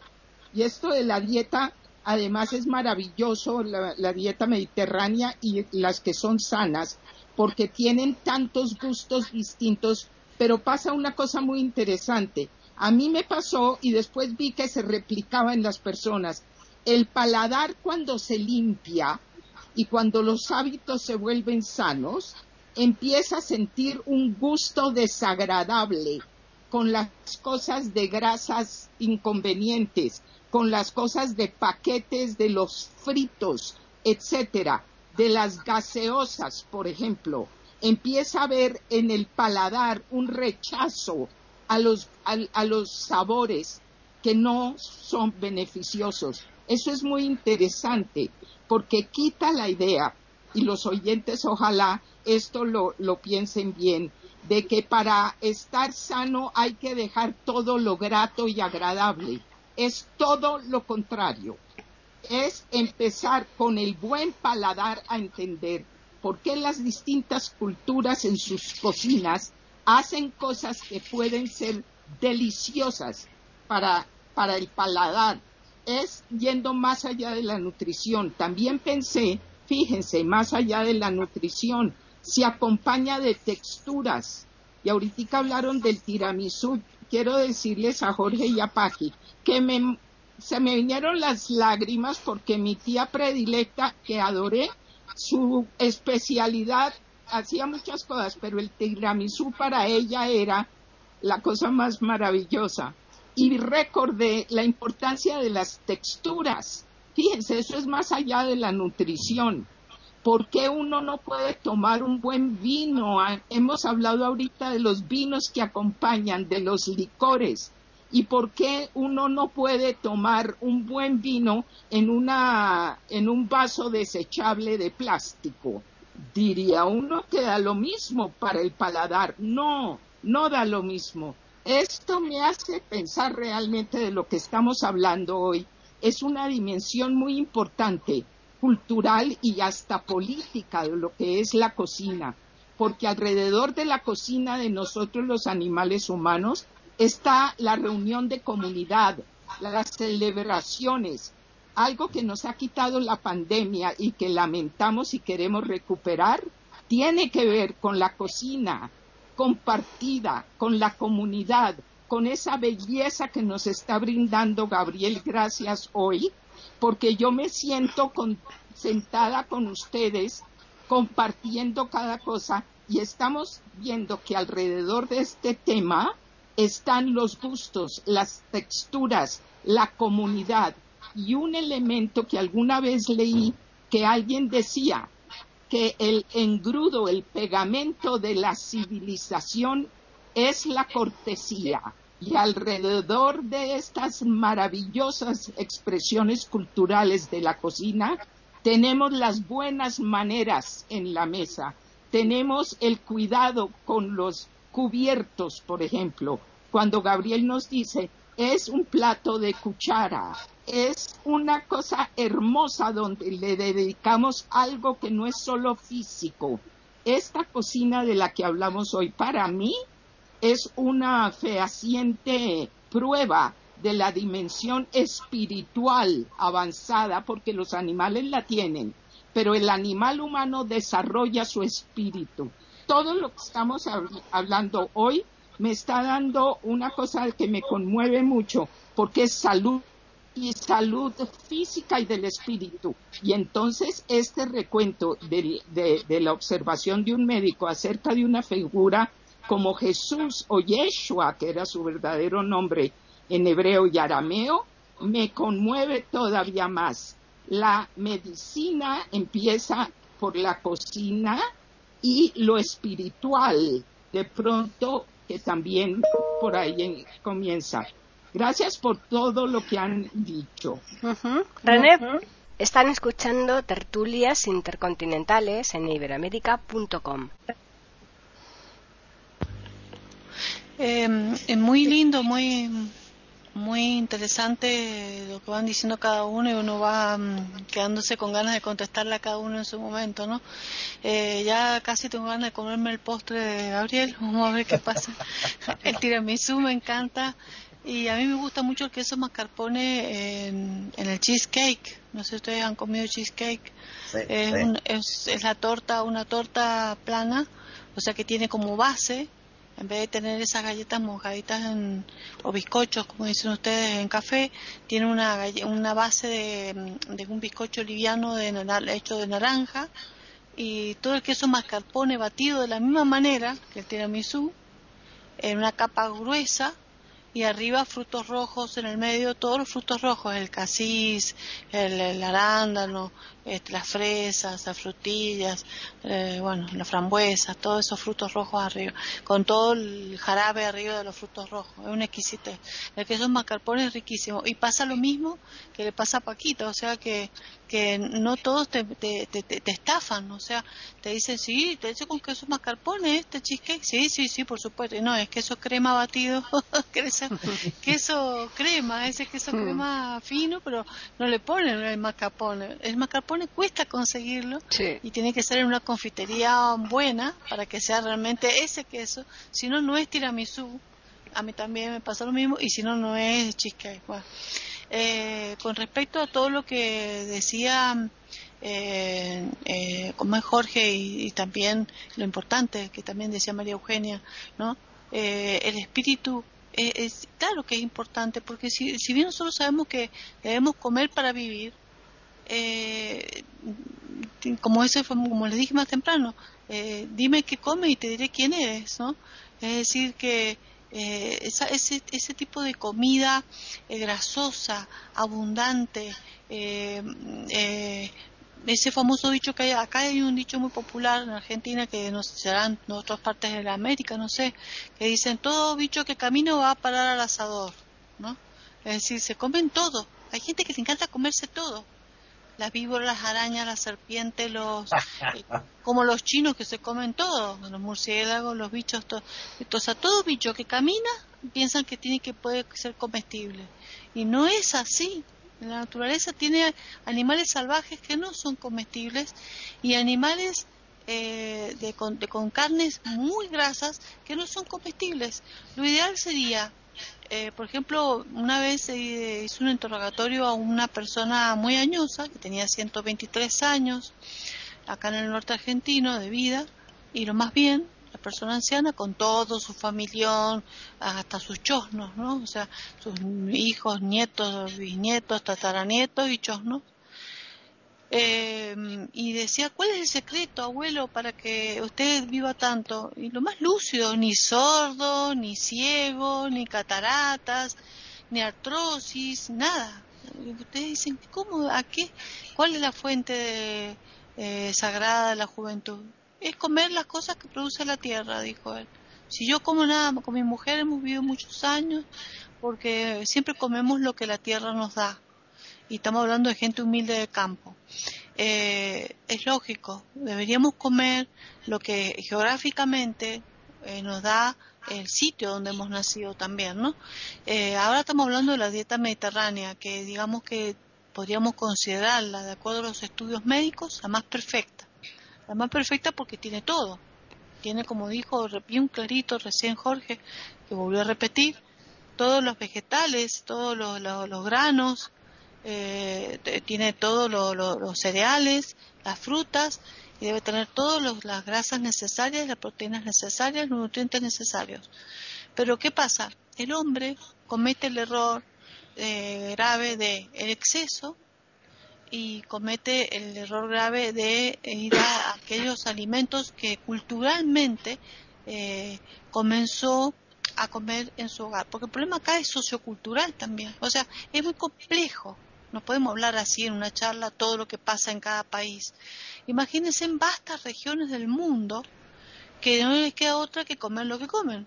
S4: y esto de la dieta Además es maravilloso la, dieta mediterránea y las que son sanas porque tienen tantos gustos distintos, pero pasa una cosa muy interesante. A mí me pasó y después vi que se replicaba en las personas. El paladar cuando se limpia y cuando los hábitos se vuelven sanos, empieza a sentir un gusto desagradable con las cosas de grasas inconvenientes con las cosas de paquetes de los fritos, etcétera, de las gaseosas, por ejemplo, empieza a ver en el paladar un rechazo a los, a, los sabores que no son beneficiosos. Eso es muy interesante porque quita la idea, y los oyentes ojalá esto lo, piensen bien, de que para estar sano hay que dejar todo lo grato y agradable es todo lo contrario. Es empezar con el buen paladar a entender por qué las distintas culturas en sus cocinas hacen cosas que pueden ser deliciosas para, para el paladar. Es yendo más allá de la nutrición. También pensé, fíjense, más allá de la nutrición, se acompaña de texturas. Y ahorita hablaron del tiramisú. Quiero decirles a Jorge y a Paqui que me, se me vinieron las lágrimas porque mi tía predilecta, que adoré, su especialidad, hacía muchas cosas, pero el tiramisú para ella era la cosa más maravillosa. Y recordé la importancia de las texturas. Fíjense, eso es más allá de la nutrición. ¿Por qué uno no puede tomar un buen vino? Ah, hemos hablado ahorita de los vinos que acompañan, de los licores y por qué uno no puede tomar un buen vino en una en un vaso desechable de plástico diría uno que da lo mismo para el paladar no no da lo mismo esto me hace pensar realmente de lo que estamos hablando hoy. Es una dimensión muy importante cultural y hasta política de lo que es la cocina porque alrededor de la cocina de nosotros los animales humanos está la reunión de comunidad, las celebraciones, algo que nos ha quitado la pandemia y que lamentamos y queremos recuperar, tiene que ver con la cocina compartida, con la comunidad, con esa belleza que nos está brindando Gabriel, gracias hoy, porque yo me siento sentada con ustedes compartiendo cada cosa y estamos viendo que alrededor de este tema están los gustos, las texturas, la comunidad y un elemento que alguna vez leí que alguien decía que el engrudo, el pegamento de la civilización es la cortesía. Y alrededor de estas maravillosas expresiones culturales de la cocina, tenemos las buenas maneras en la mesa, tenemos el cuidado con los cubiertos, por ejemplo, cuando Gabriel nos dice, es un plato de cuchara, es una cosa hermosa donde le dedicamos algo que no es solo físico, esta cocina de la que hablamos hoy para mí es una fehaciente prueba de la dimensión espiritual avanzada porque los animales la tienen, pero el animal humano desarrolla su espíritu. Todo lo que estamos hablando hoy me está dando una cosa que me conmueve mucho porque es salud y salud física y del espíritu. Y entonces este recuento de, la observación de un médico acerca de una figura como Jesús o Yeshua, que era su verdadero nombre en hebreo y arameo, me conmueve todavía más. La medicina empieza por la cocina y lo espiritual, de pronto que también por ahí comienza. Gracias por todo lo que han dicho.
S7: René, están escuchando tertulias intercontinentales en iberoamérica.com.
S5: Eh, es muy lindo, muy muy interesante lo que van diciendo cada uno y uno va mm, quedándose con ganas de contestarle a cada uno en su momento, ¿no? Eh, ya casi tengo ganas de comerme el postre de Gabriel, [LAUGHS] vamos a ver qué pasa. [LAUGHS] el tiramisú me encanta, y a mí me gusta mucho el queso mascarpone en, el cheesecake. No sé si ustedes han comido cheesecake. es, es, la torta, una torta plana, o sea que tiene como base, en vez de tener esas galletas mojaditas en, o bizcochos, como dicen ustedes, en café, tiene una, una base de, de un bizcocho liviano de, hecho de naranja y todo el queso mascarpone batido de la misma manera que el tiramisú, en una capa gruesa y arriba frutos rojos en el medio, todos los frutos rojos, el casis, el, arándano, este, las fresas, las frutillas, eh, bueno, las frambuesas, todos esos frutos rojos arriba, con todo el jarabe arriba de los frutos rojos, es un exquisite. El queso mascarpone es riquísimo y pasa lo mismo que le pasa a Paquita, o sea que que no todos te, te, te, estafan, o sea, te dicen, sí, te hecho con queso mascarpone este cheesecake, sí, sí, sí, por supuesto, y no, es queso crema batido, [LAUGHS] queso, crema, ese queso crema fino, pero no le ponen el mascarpone, el mascarpone cuesta conseguirlo y tiene que ser en una confitería buena para que sea realmente ese queso, si no, no es tiramisú, a mí también me pasa lo mismo, y si no, no es cheesecake, bueno. Eh, con respecto a todo lo que decía eh, eh, como es Jorge y, también lo importante que también decía María Eugenia, ¿no? Eh, el espíritu es, claro que es importante porque si, si bien nosotros sabemos que debemos comer para vivir, como eso como le dije más temprano, dime qué come y te diré quién eres, ¿no? Es decir que eh, ese, ese, tipo de comida eh, grasosa, abundante, eh, ese famoso dicho que hay, acá hay un dicho muy popular en Argentina que no será en otras partes de la América, no sé, que dicen todo bicho que camina va a parar al asador, ¿no? Es decir, se comen todo. Hay gente que le encanta comerse todo las víboras, las arañas, las serpientes, los eh, [LAUGHS] como los chinos que se comen todo, los murciélagos, los bichos, todo, entonces todo bicho que camina piensan que tiene que puede ser comestible y no es así. La naturaleza tiene animales salvajes que no son comestibles y animales eh, de, con, de, con carnes muy grasas que no son comestibles. Lo ideal sería eh, por ejemplo, una vez hice un interrogatorio a una persona muy añosa, que tenía 123 años, acá en el norte argentino de vida, y lo más bien, la persona anciana con todo su familión, hasta sus chosnos, ¿no? O sea, sus hijos, nietos, bisnietos, tataranietos y chosnos. Eh, y decía, ¿cuál es el secreto, abuelo, para que usted viva tanto? Y lo más lúcido, ni sordo, ni ciego, ni cataratas, ni artrosis, nada. Ustedes dicen, ¿cómo? ¿A qué? ¿Cuál es la fuente eh, sagrada de la juventud? Es comer las cosas que produce la tierra, dijo él. Si yo como nada, con mi mujer hemos vivido muchos años, porque siempre comemos lo que la tierra nos da y estamos hablando de gente humilde de campo. Eh, es lógico, deberíamos comer lo que geográficamente eh, nos da el sitio donde hemos nacido también, ¿no? Eh, ahora estamos hablando de la dieta mediterránea, que digamos que podríamos considerarla, de acuerdo a los estudios médicos, la más perfecta, la más perfecta porque tiene todo. Tiene, como dijo bien clarito recién Jorge, que volvió a repetir, todos los vegetales, todos los, granos, eh, tiene todos los cereales, las frutas, y debe tener todas las grasas necesarias, las proteínas necesarias, los nutrientes necesarios. Pero ¿qué pasa? El hombre comete el error eh, grave de el exceso y comete el error grave de ir a aquellos alimentos que culturalmente eh, comenzó a comer en su hogar. Porque el problema acá es sociocultural también. O sea, es muy complejo. No podemos hablar así en una charla todo lo que pasa en cada país. Imagínense en vastas regiones del mundo que no les queda otra que comer lo que comen.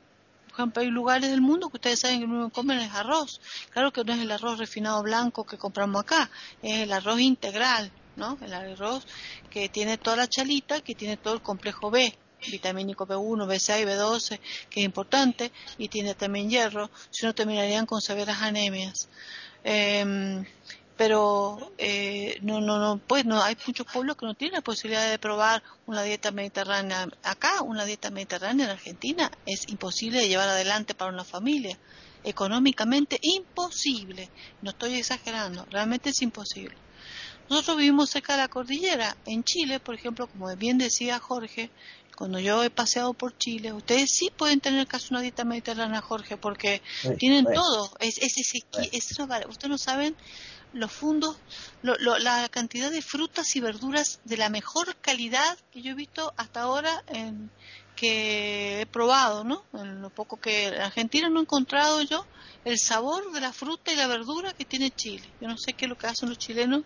S5: Por ejemplo, hay lugares del mundo que ustedes saben que no comen es arroz. Claro que no es el arroz refinado blanco que compramos acá, es el arroz integral, ¿no? El arroz que tiene toda la chalita, que tiene todo el complejo B, vitamínico B1, B6, B12, que es importante, y tiene también hierro, si no terminarían con severas anemias. Eh, pero eh, no, no, no, pues no, hay muchos pueblos que no tienen la posibilidad de probar una dieta mediterránea. Acá, una dieta mediterránea en Argentina es imposible de llevar adelante para una familia. Económicamente imposible. No estoy exagerando, realmente es imposible. Nosotros vivimos cerca de la cordillera. En Chile, por ejemplo, como bien decía Jorge, cuando yo he paseado por Chile, ustedes sí pueden tener casi una dieta mediterránea, Jorge, porque tienen todo. Es, es, es, ustedes no saben los fundos, la cantidad de frutas y verduras de la mejor calidad que yo he visto hasta ahora en, que he probado, ¿no? En lo poco que en Argentina no he encontrado yo el sabor de la fruta y la verdura que tiene Chile. Yo no sé qué es lo que hacen los chilenos,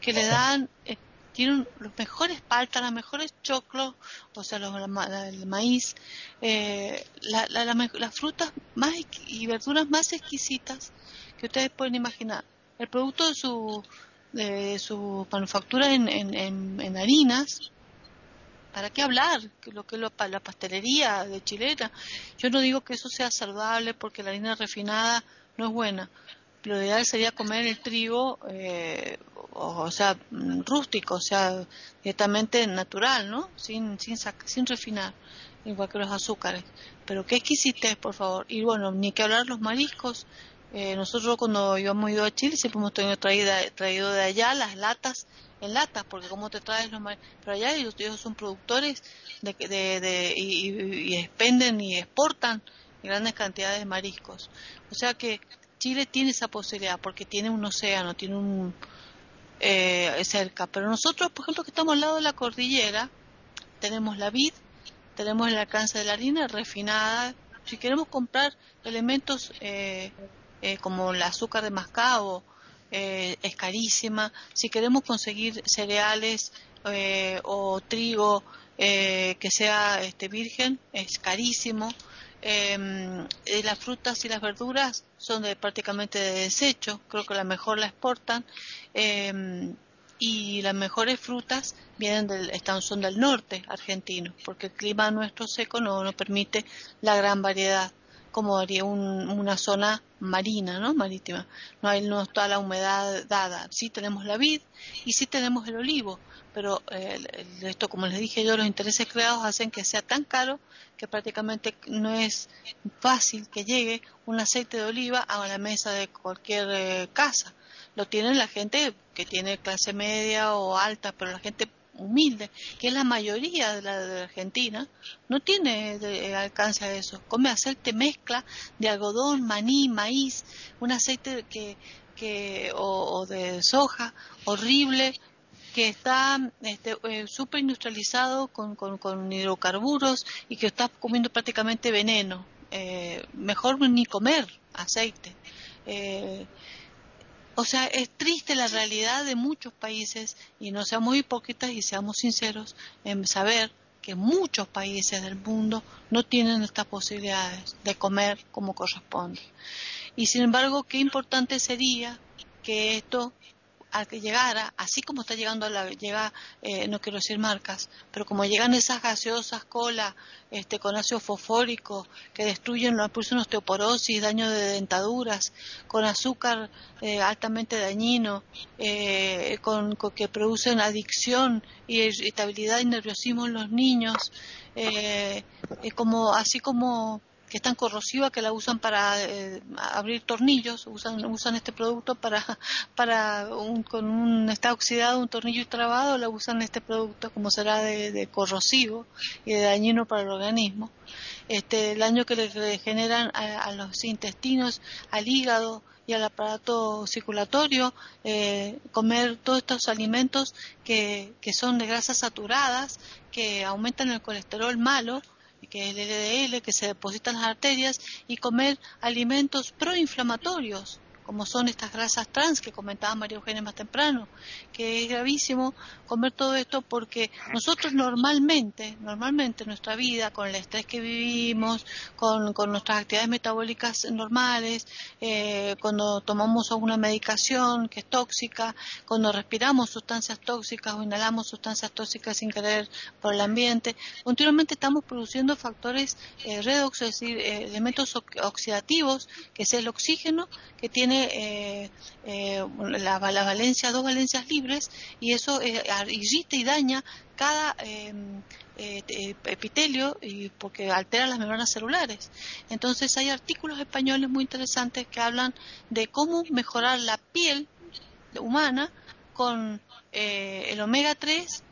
S5: que le dan, eh, tienen los mejores paltas, los mejores choclos, o sea, los, el maíz, eh, las frutas más y verduras más exquisitas que ustedes pueden imaginar el producto de su, de su manufactura en, en, harinas, ¿para qué hablar? Lo que lo, la pastelería de chilena. Yo no digo que eso sea saludable porque la harina refinada no es buena. Lo ideal sería comer el trigo, eh, o, sea, rústico, o sea, directamente natural, ¿no? Sin, sin, sin refinar, igual que los azúcares. Pero qué exquisitez, por favor. Y bueno, ni que hablar los mariscos, eh, nosotros cuando hemos ido a Chile siempre hemos tenido traído de allá las latas en latas, porque como te traes los pero allá ellos, son productores de, de, y, expenden y exportan grandes cantidades de mariscos. O sea que Chile tiene esa posibilidad porque tiene un océano, tiene un eh, cerca. Pero nosotros, por ejemplo, que estamos al lado de la cordillera, tenemos la vid, tenemos el alcance de la harina refinada. Si queremos comprar elementos eh, eh, como el azúcar de mascabo, eh, es carísima. Si queremos conseguir cereales eh, o trigo que sea este, virgen, es carísimo. Em, las frutas y las verduras son de, prácticamente de desecho, creo que la mejor la exportan. Em, y las mejores frutas vienen del, están, son del norte argentino, porque el clima nuestro seco no nos permite la gran variedad como haría una zona marina, ¿no? Marítima. No hay no está la humedad dada. Sí tenemos la vid y sí tenemos el olivo, pero esto, como les dije yo, los intereses creados hacen que sea tan caro que prácticamente no es fácil que llegue un aceite de oliva a la mesa de cualquier eh, casa. Lo tienen la gente que tiene clase media o alta, pero la gente humilde, que es la mayoría de la de Argentina, no tiene alcance a eso. Come aceite mezcla de algodón, maní, maíz, un aceite que, que o, de soja horrible que está este, eh, súper industrializado con, con, hidrocarburos y que está comiendo prácticamente veneno. Eh, mejor ni comer aceite. Eh, o sea, es triste la realidad de muchos países y no seamos hipócritas y seamos sinceros en saber que muchos países del mundo no tienen estas posibilidades de comer como corresponde. Y sin embargo, qué importante sería que esto al que llegara, así como está llegando a la, llega, eh, no quiero decir marcas, pero como llegan esas gaseosas cola este, con ácido fosfórico que destruyen, producen osteoporosis, daño de dentaduras, con azúcar eh, altamente dañino, eh, con, que producen adicción y irritabilidad y nerviosismo en los niños, como, así como que es tan corrosiva que la usan para eh, abrir tornillos, usan, usan este producto para, [LAUGHS] para un, con un está oxidado un tornillo trabado, la usan este producto como será de, corrosivo y de dañino para el organismo. Este, el daño que le, generan a, los intestinos, al hígado y al aparato circulatorio, eh, comer todos estos alimentos que, que son de grasas saturadas, que aumentan el colesterol malo, que es el LDL, que se deposita en las arterias, y comer alimentos proinflamatorios, como son estas grasas trans que comentaba María Eugenia más temprano, que es gravísimo comer todo esto porque nosotros normalmente, normalmente en nuestra vida, con el estrés que vivimos, con, nuestras actividades metabólicas normales, eh, cuando tomamos alguna medicación que es tóxica, cuando respiramos sustancias tóxicas o inhalamos sustancias tóxicas sin querer por el ambiente, continuamente estamos produciendo factores eh, redox, es decir, eh, elementos oxidativos, que es el oxígeno, que tiene eh, eh, la, valencia, dos valencias libres y eso eh, irrita y daña cada epitelio y porque altera las membranas celulares. Entonces hay artículos españoles muy interesantes que hablan de cómo mejorar la piel humana con el omega 3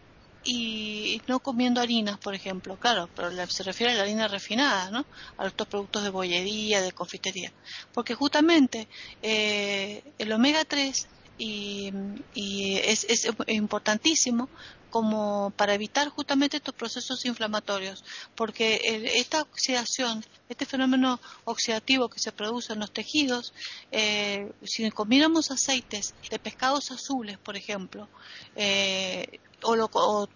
S5: y no comiendo harinas, por ejemplo, claro, pero se refiere a la harina refinada, ¿no? A estos productos de bollería, de confitería. Porque justamente eh, el omega 3 y, es, es, importantísimo como para evitar justamente estos procesos inflamatorios, porque esta oxidación, este fenómeno oxidativo que se produce en los tejidos, eh, si comiéramos aceites de pescados azules, por ejemplo, eh, o, lo,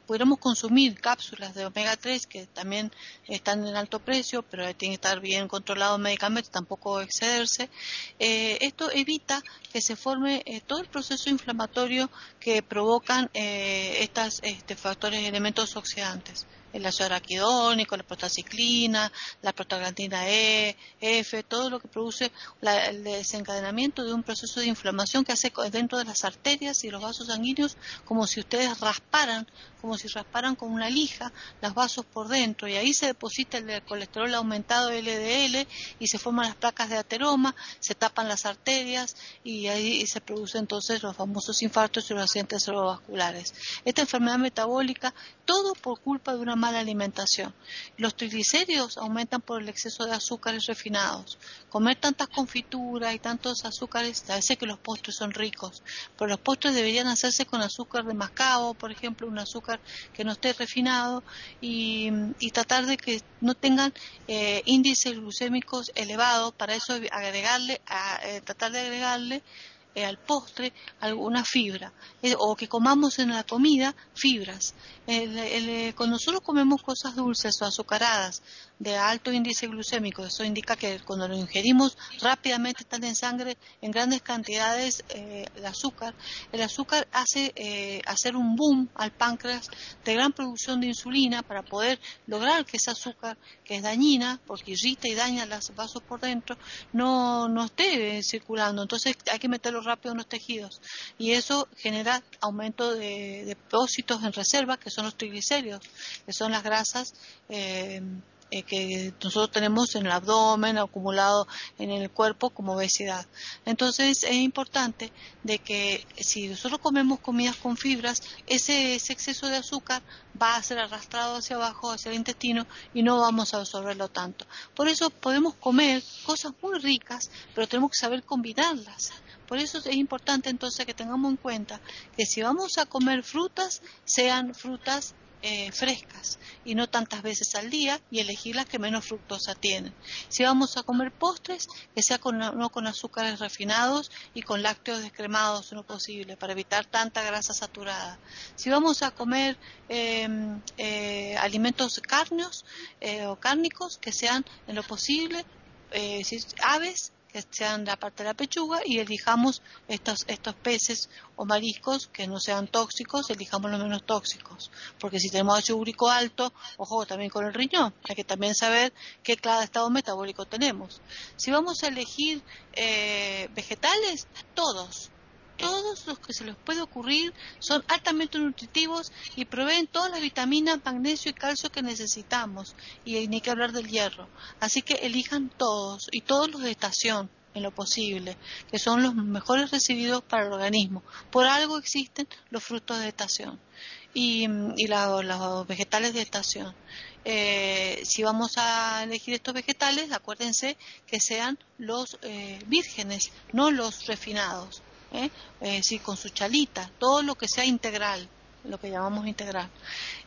S5: pudiéramos consumir cápsulas de omega 3 que también están en alto precio, pero tienen que estar bien controlados médicamente, tampoco excederse. Eh, esto evita que se forme eh, todo el proceso inflamatorio que provocan eh, estos este, factores, elementos oxidantes el ácido araquidónico, la prostaciclina, la prostaglandina E, F, todo lo que produce el desencadenamiento de un proceso de inflamación que hace dentro de las arterias y los vasos sanguíneos como si ustedes rasparan, como si rasparan con una lija los vasos por dentro y ahí se deposita el colesterol aumentado LDL y se forman las placas de ateroma, se tapan las arterias y ahí se producen entonces los famosos infartos y los accidentes cerebrovasculares. Esta enfermedad metabólica, todo por culpa de una mala alimentación. Los triglicéridos aumentan por el exceso de azúcares refinados. Comer tantas confituras y tantos azúcares, a veces que los postres son ricos, pero los postres deberían hacerse con azúcar de mascabo, por ejemplo, un azúcar que no esté refinado y, tratar de que no tengan eh, índices glucémicos elevados, para eso agregarle, eh, tratar de agregarle eh, al postre alguna fibra eh, o que comamos en la comida fibras. Eh, cuando nosotros comemos cosas dulces o azucaradas de alto índice glucémico, eso indica que cuando lo ingerimos rápidamente están en sangre en grandes cantidades de azúcar. El azúcar hace hacer un boom al páncreas de gran producción de insulina para poder lograr que ese azúcar, que es dañina, porque irrita y daña los vasos por dentro, no, no esté circulando. Entonces hay que meterlo rápido en los tejidos y eso genera aumento de, depósitos en reserva que son los triglicéridos, que son las grasas eh, eh, que nosotros tenemos en el abdomen acumulado en el cuerpo como obesidad. Entonces es importante de que si nosotros comemos comidas con fibras, ese, ese exceso de azúcar va a ser arrastrado hacia abajo, hacia el intestino y no vamos a absorberlo tanto. Por eso podemos comer cosas muy ricas, pero tenemos que saber combinarlas. Por eso es importante entonces que tengamos en cuenta que si vamos a comer frutas, sean frutas eh, frescas y no tantas veces al día y elegir las que menos fructosa tienen. Si vamos a comer postres, que sea con, no con azúcares refinados y con lácteos descremados en lo posible para evitar tanta grasa saturada. Si vamos a comer em, eh, alimentos eh, o cárnicos, que sean en lo posible aves que sean la parte de la pechuga y elijamos estos, estos peces o mariscos que no sean tóxicos, elijamos los menos tóxicos. Porque si tenemos ácido úrico alto, ojo también con el riñón, hay que también saber qué cada estado metabólico tenemos. Si vamos a elegir eh, vegetales, todos, todos los que se les puede ocurrir son altamente nutritivos y proveen todas las vitaminas, magnesio y calcio que necesitamos. Y ni que hablar del hierro. Así que elijan todos y todos los de estación en lo posible, que son los mejores recibidos para el organismo. Por algo existen los frutos de estación y, los vegetales de estación. Eh, si vamos a elegir estos vegetales, acuérdense que sean los eh, vírgenes, no los refinados. ¿Eh? eh sí, con su chalita, todo lo que sea integral, lo que llamamos integral.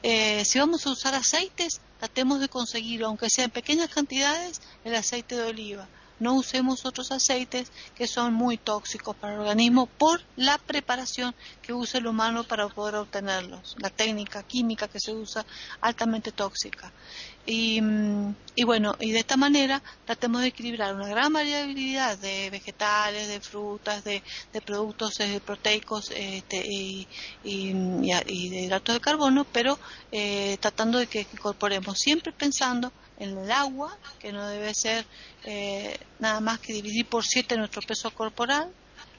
S5: Eh, si vamos a usar aceites, tratemos de conseguir, aunque sea en pequeñas cantidades, el aceite de oliva. No usemos otros aceites que son muy tóxicos para el organismo por la preparación que usa el humano para poder obtenerlos, la técnica química que se usa altamente tóxica. Y, mm, y, bueno, y de esta manera tratemos de equilibrar una gran variabilidad de vegetales, de frutas, de, productos eh, proteicos este, y, y, de hidratos de carbono, pero eh, tratando de que incorporemos siempre pensando en el agua, que no debe ser eh, nada más que dividir por siete nuestro peso corporal,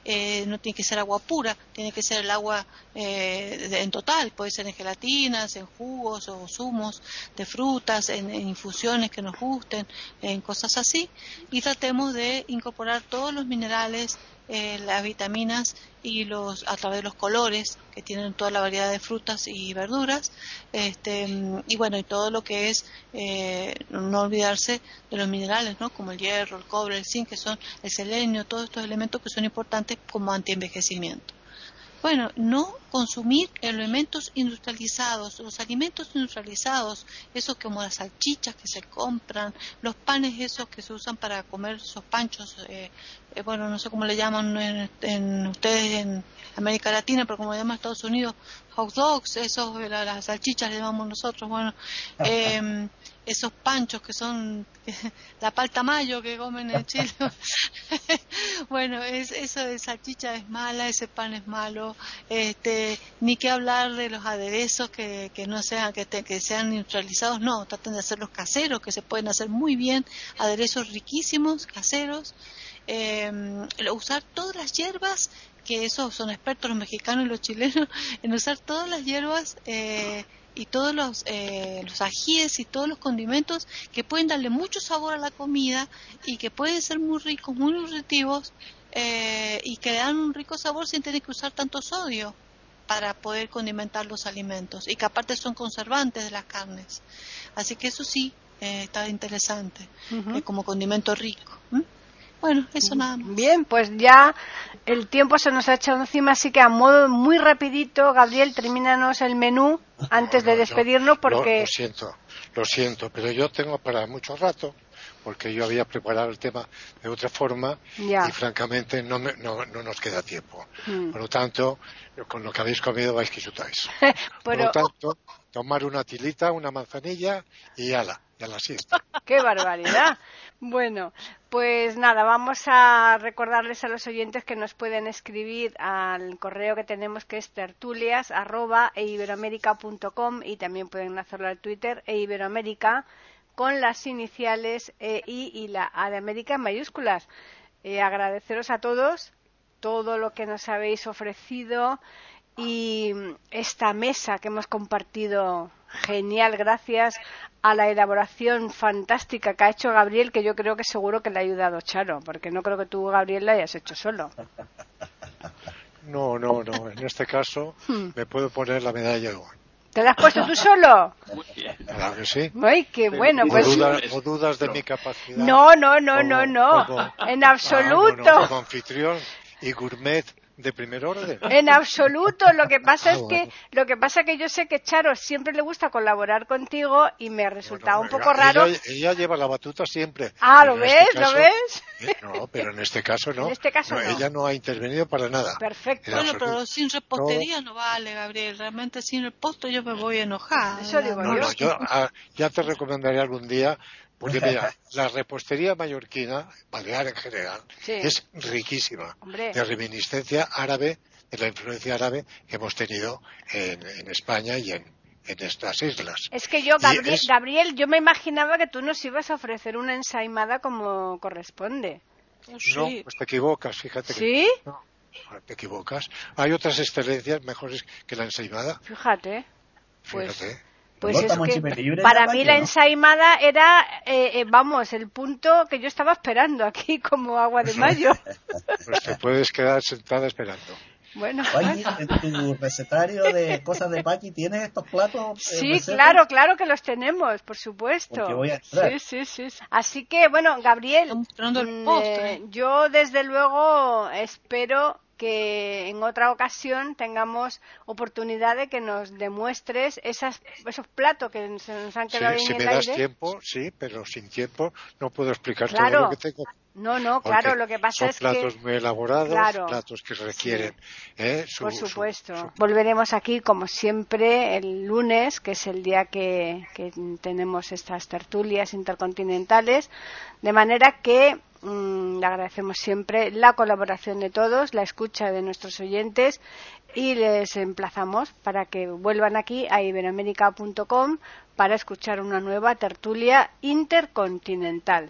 S5: eh, no tiene que ser agua pura, tiene que ser el agua eh, en total, puede ser en gelatinas, en jugos o zumos de frutas, en, infusiones que nos gusten, en cosas así, y tratemos de incorporar todos los minerales, eh, las vitaminas y los a través de los colores que tienen toda la variedad de frutas y verduras este, y bueno y todo lo que es eh, no olvidarse de los minerales no como el hierro el cobre el zinc que son el selenio todos estos elementos que son importantes como antienvejecimiento. Bueno, no consumir elementos industrializados, los alimentos industrializados, esos como las salchichas que se compran, los panes esos que se usan para comer esos panchos, eh, eh, bueno, no sé cómo le llaman en, ustedes en América Latina, pero como le llaman en Estados Unidos, hot dogs, esos, las salchichas le llamamos nosotros, bueno, [LAUGHS] eh, esos panchos que son [LAUGHS] la palta mayo que comen en Chile. [LAUGHS] bueno, es, eso de salchicha es mala, ese pan es malo, este, ni que hablar de los aderezos que, no sean, que, sean neutralizados, no, traten de hacerlos caseros, que se pueden hacer muy bien, aderezos riquísimos, caseros, eh, usar todas las hierbas que esos son expertos los mexicanos y los chilenos [LAUGHS] en usar todas las hierbas eh, y todos los, eh, los ajíes y todos los condimentos que pueden darle mucho sabor a la comida y que pueden ser muy ricos, muy nutritivos eh, y que dan un rico sabor sin tener que usar tanto sodio para poder condimentar los alimentos y que aparte son conservantes de las carnes. Así que eso sí eh, está interesante como condimento rico. Bueno, eso nada más.
S1: Bien, pues ya el tiempo se nos ha echado encima, así que a modo muy rapidito, Gabriel, termínanos el menú antes de despedirnos porque...
S2: Lo, siento, lo siento, pero yo tengo para mucho rato porque yo había preparado el tema de otra forma y francamente no, no, nos queda tiempo. Hmm. Por lo tanto, con lo que habéis comido vais que chutáis. [LAUGHS] Por lo tanto, tomar una tilita, una manzanilla y ala, ya la siesta. [LAUGHS]
S1: ¡Qué barbaridad! Bueno, pues nada, vamos a recordarles a los oyentes que nos pueden escribir al correo que tenemos que es tertulias y también pueden hacerlo al Twitter e iberoamérica con las iniciales EI y la A de América en mayúsculas. Eh, agradeceros a todos todo lo que nos habéis ofrecido y esta mesa que hemos compartido genial gracias a la elaboración fantástica que ha hecho Gabriel, que yo creo que seguro que le ha ayudado Charo, porque no creo que tú, Gabriel, la hayas hecho solo. [LAUGHS]
S2: No, no, no. En este caso hmm. me puedo poner la medalla de
S1: ¿Te la has puesto tú solo?
S2: Claro que sí.
S1: Ay, qué bueno. Pues...
S2: ¿O, dudas, de mi capacidad?
S1: No, no, no, no, no. en absoluto.
S2: Ah, como anfitrión y gourmet de primer orden.
S1: En absoluto. Lo que pasa es ah, que lo que pasa que yo sé que Charo siempre le gusta colaborar contigo y me ha resultado un poco raro.
S2: Ella, lleva la batuta siempre.
S1: Ah, ¿lo ves? Este ¿Lo ves?
S2: Eh, no, pero en este caso no.
S1: En este caso no.
S2: Ella no ha intervenido para nada.
S1: Perfecto.
S5: Bueno, pero sin repostería no. vale, Gabriel. Realmente sin reposto yo me voy a enojar.
S1: Eso digo
S2: no,
S1: yo.
S2: No, yo ah, ya te recomendaría algún día Porque mira, [LAUGHS] la repostería mallorquina, balear en general, es riquísima. De reminiscencia árabe, de la influencia árabe que hemos tenido en, España y en, estas islas.
S1: Es que yo, Gabriel, Gabriel, yo me imaginaba que tú nos ibas a ofrecer una ensaimada como corresponde.
S2: No, pues te equivocas, fíjate.
S1: ¿Sí?
S2: no, te equivocas. Hay otras excelencias mejores que la ensaimada.
S1: Fíjate. Pues, pues es que para mí la ensaimada era, eh, eh, vamos, el punto que yo estaba esperando aquí [LAUGHS] como agua de mayo.
S2: pues te puedes quedar sentada esperando.
S1: Bueno,
S3: en tu recetario de cosas de Paqui tienes estos platos.
S1: Eh, sí, claro, claro que los tenemos, por supuesto. sí, sí, sí. Así que, bueno, Gabriel, mm, yo desde luego espero que en otra ocasión tengamos oportunidad de que nos demuestres esas, esos platos que se nos han quedado
S2: sí,
S1: en
S2: si
S1: el
S2: me
S1: das
S2: tiempo, sí, pero sin tiempo no puedo explicar todo lo que tengo.
S1: No, no, claro, lo que pasa es
S2: que... platos muy elaborados, platos que requieren... ¿eh?
S1: Por supuesto. Volveremos aquí, como siempre, el lunes, que es el día que, que tenemos estas tertulias intercontinentales, de manera que Mm, le agradecemos siempre la colaboración de todos, la escucha de nuestros oyentes y les emplazamos para que vuelvan aquí a iberoamérica.com para escuchar una nueva tertulia intercontinental.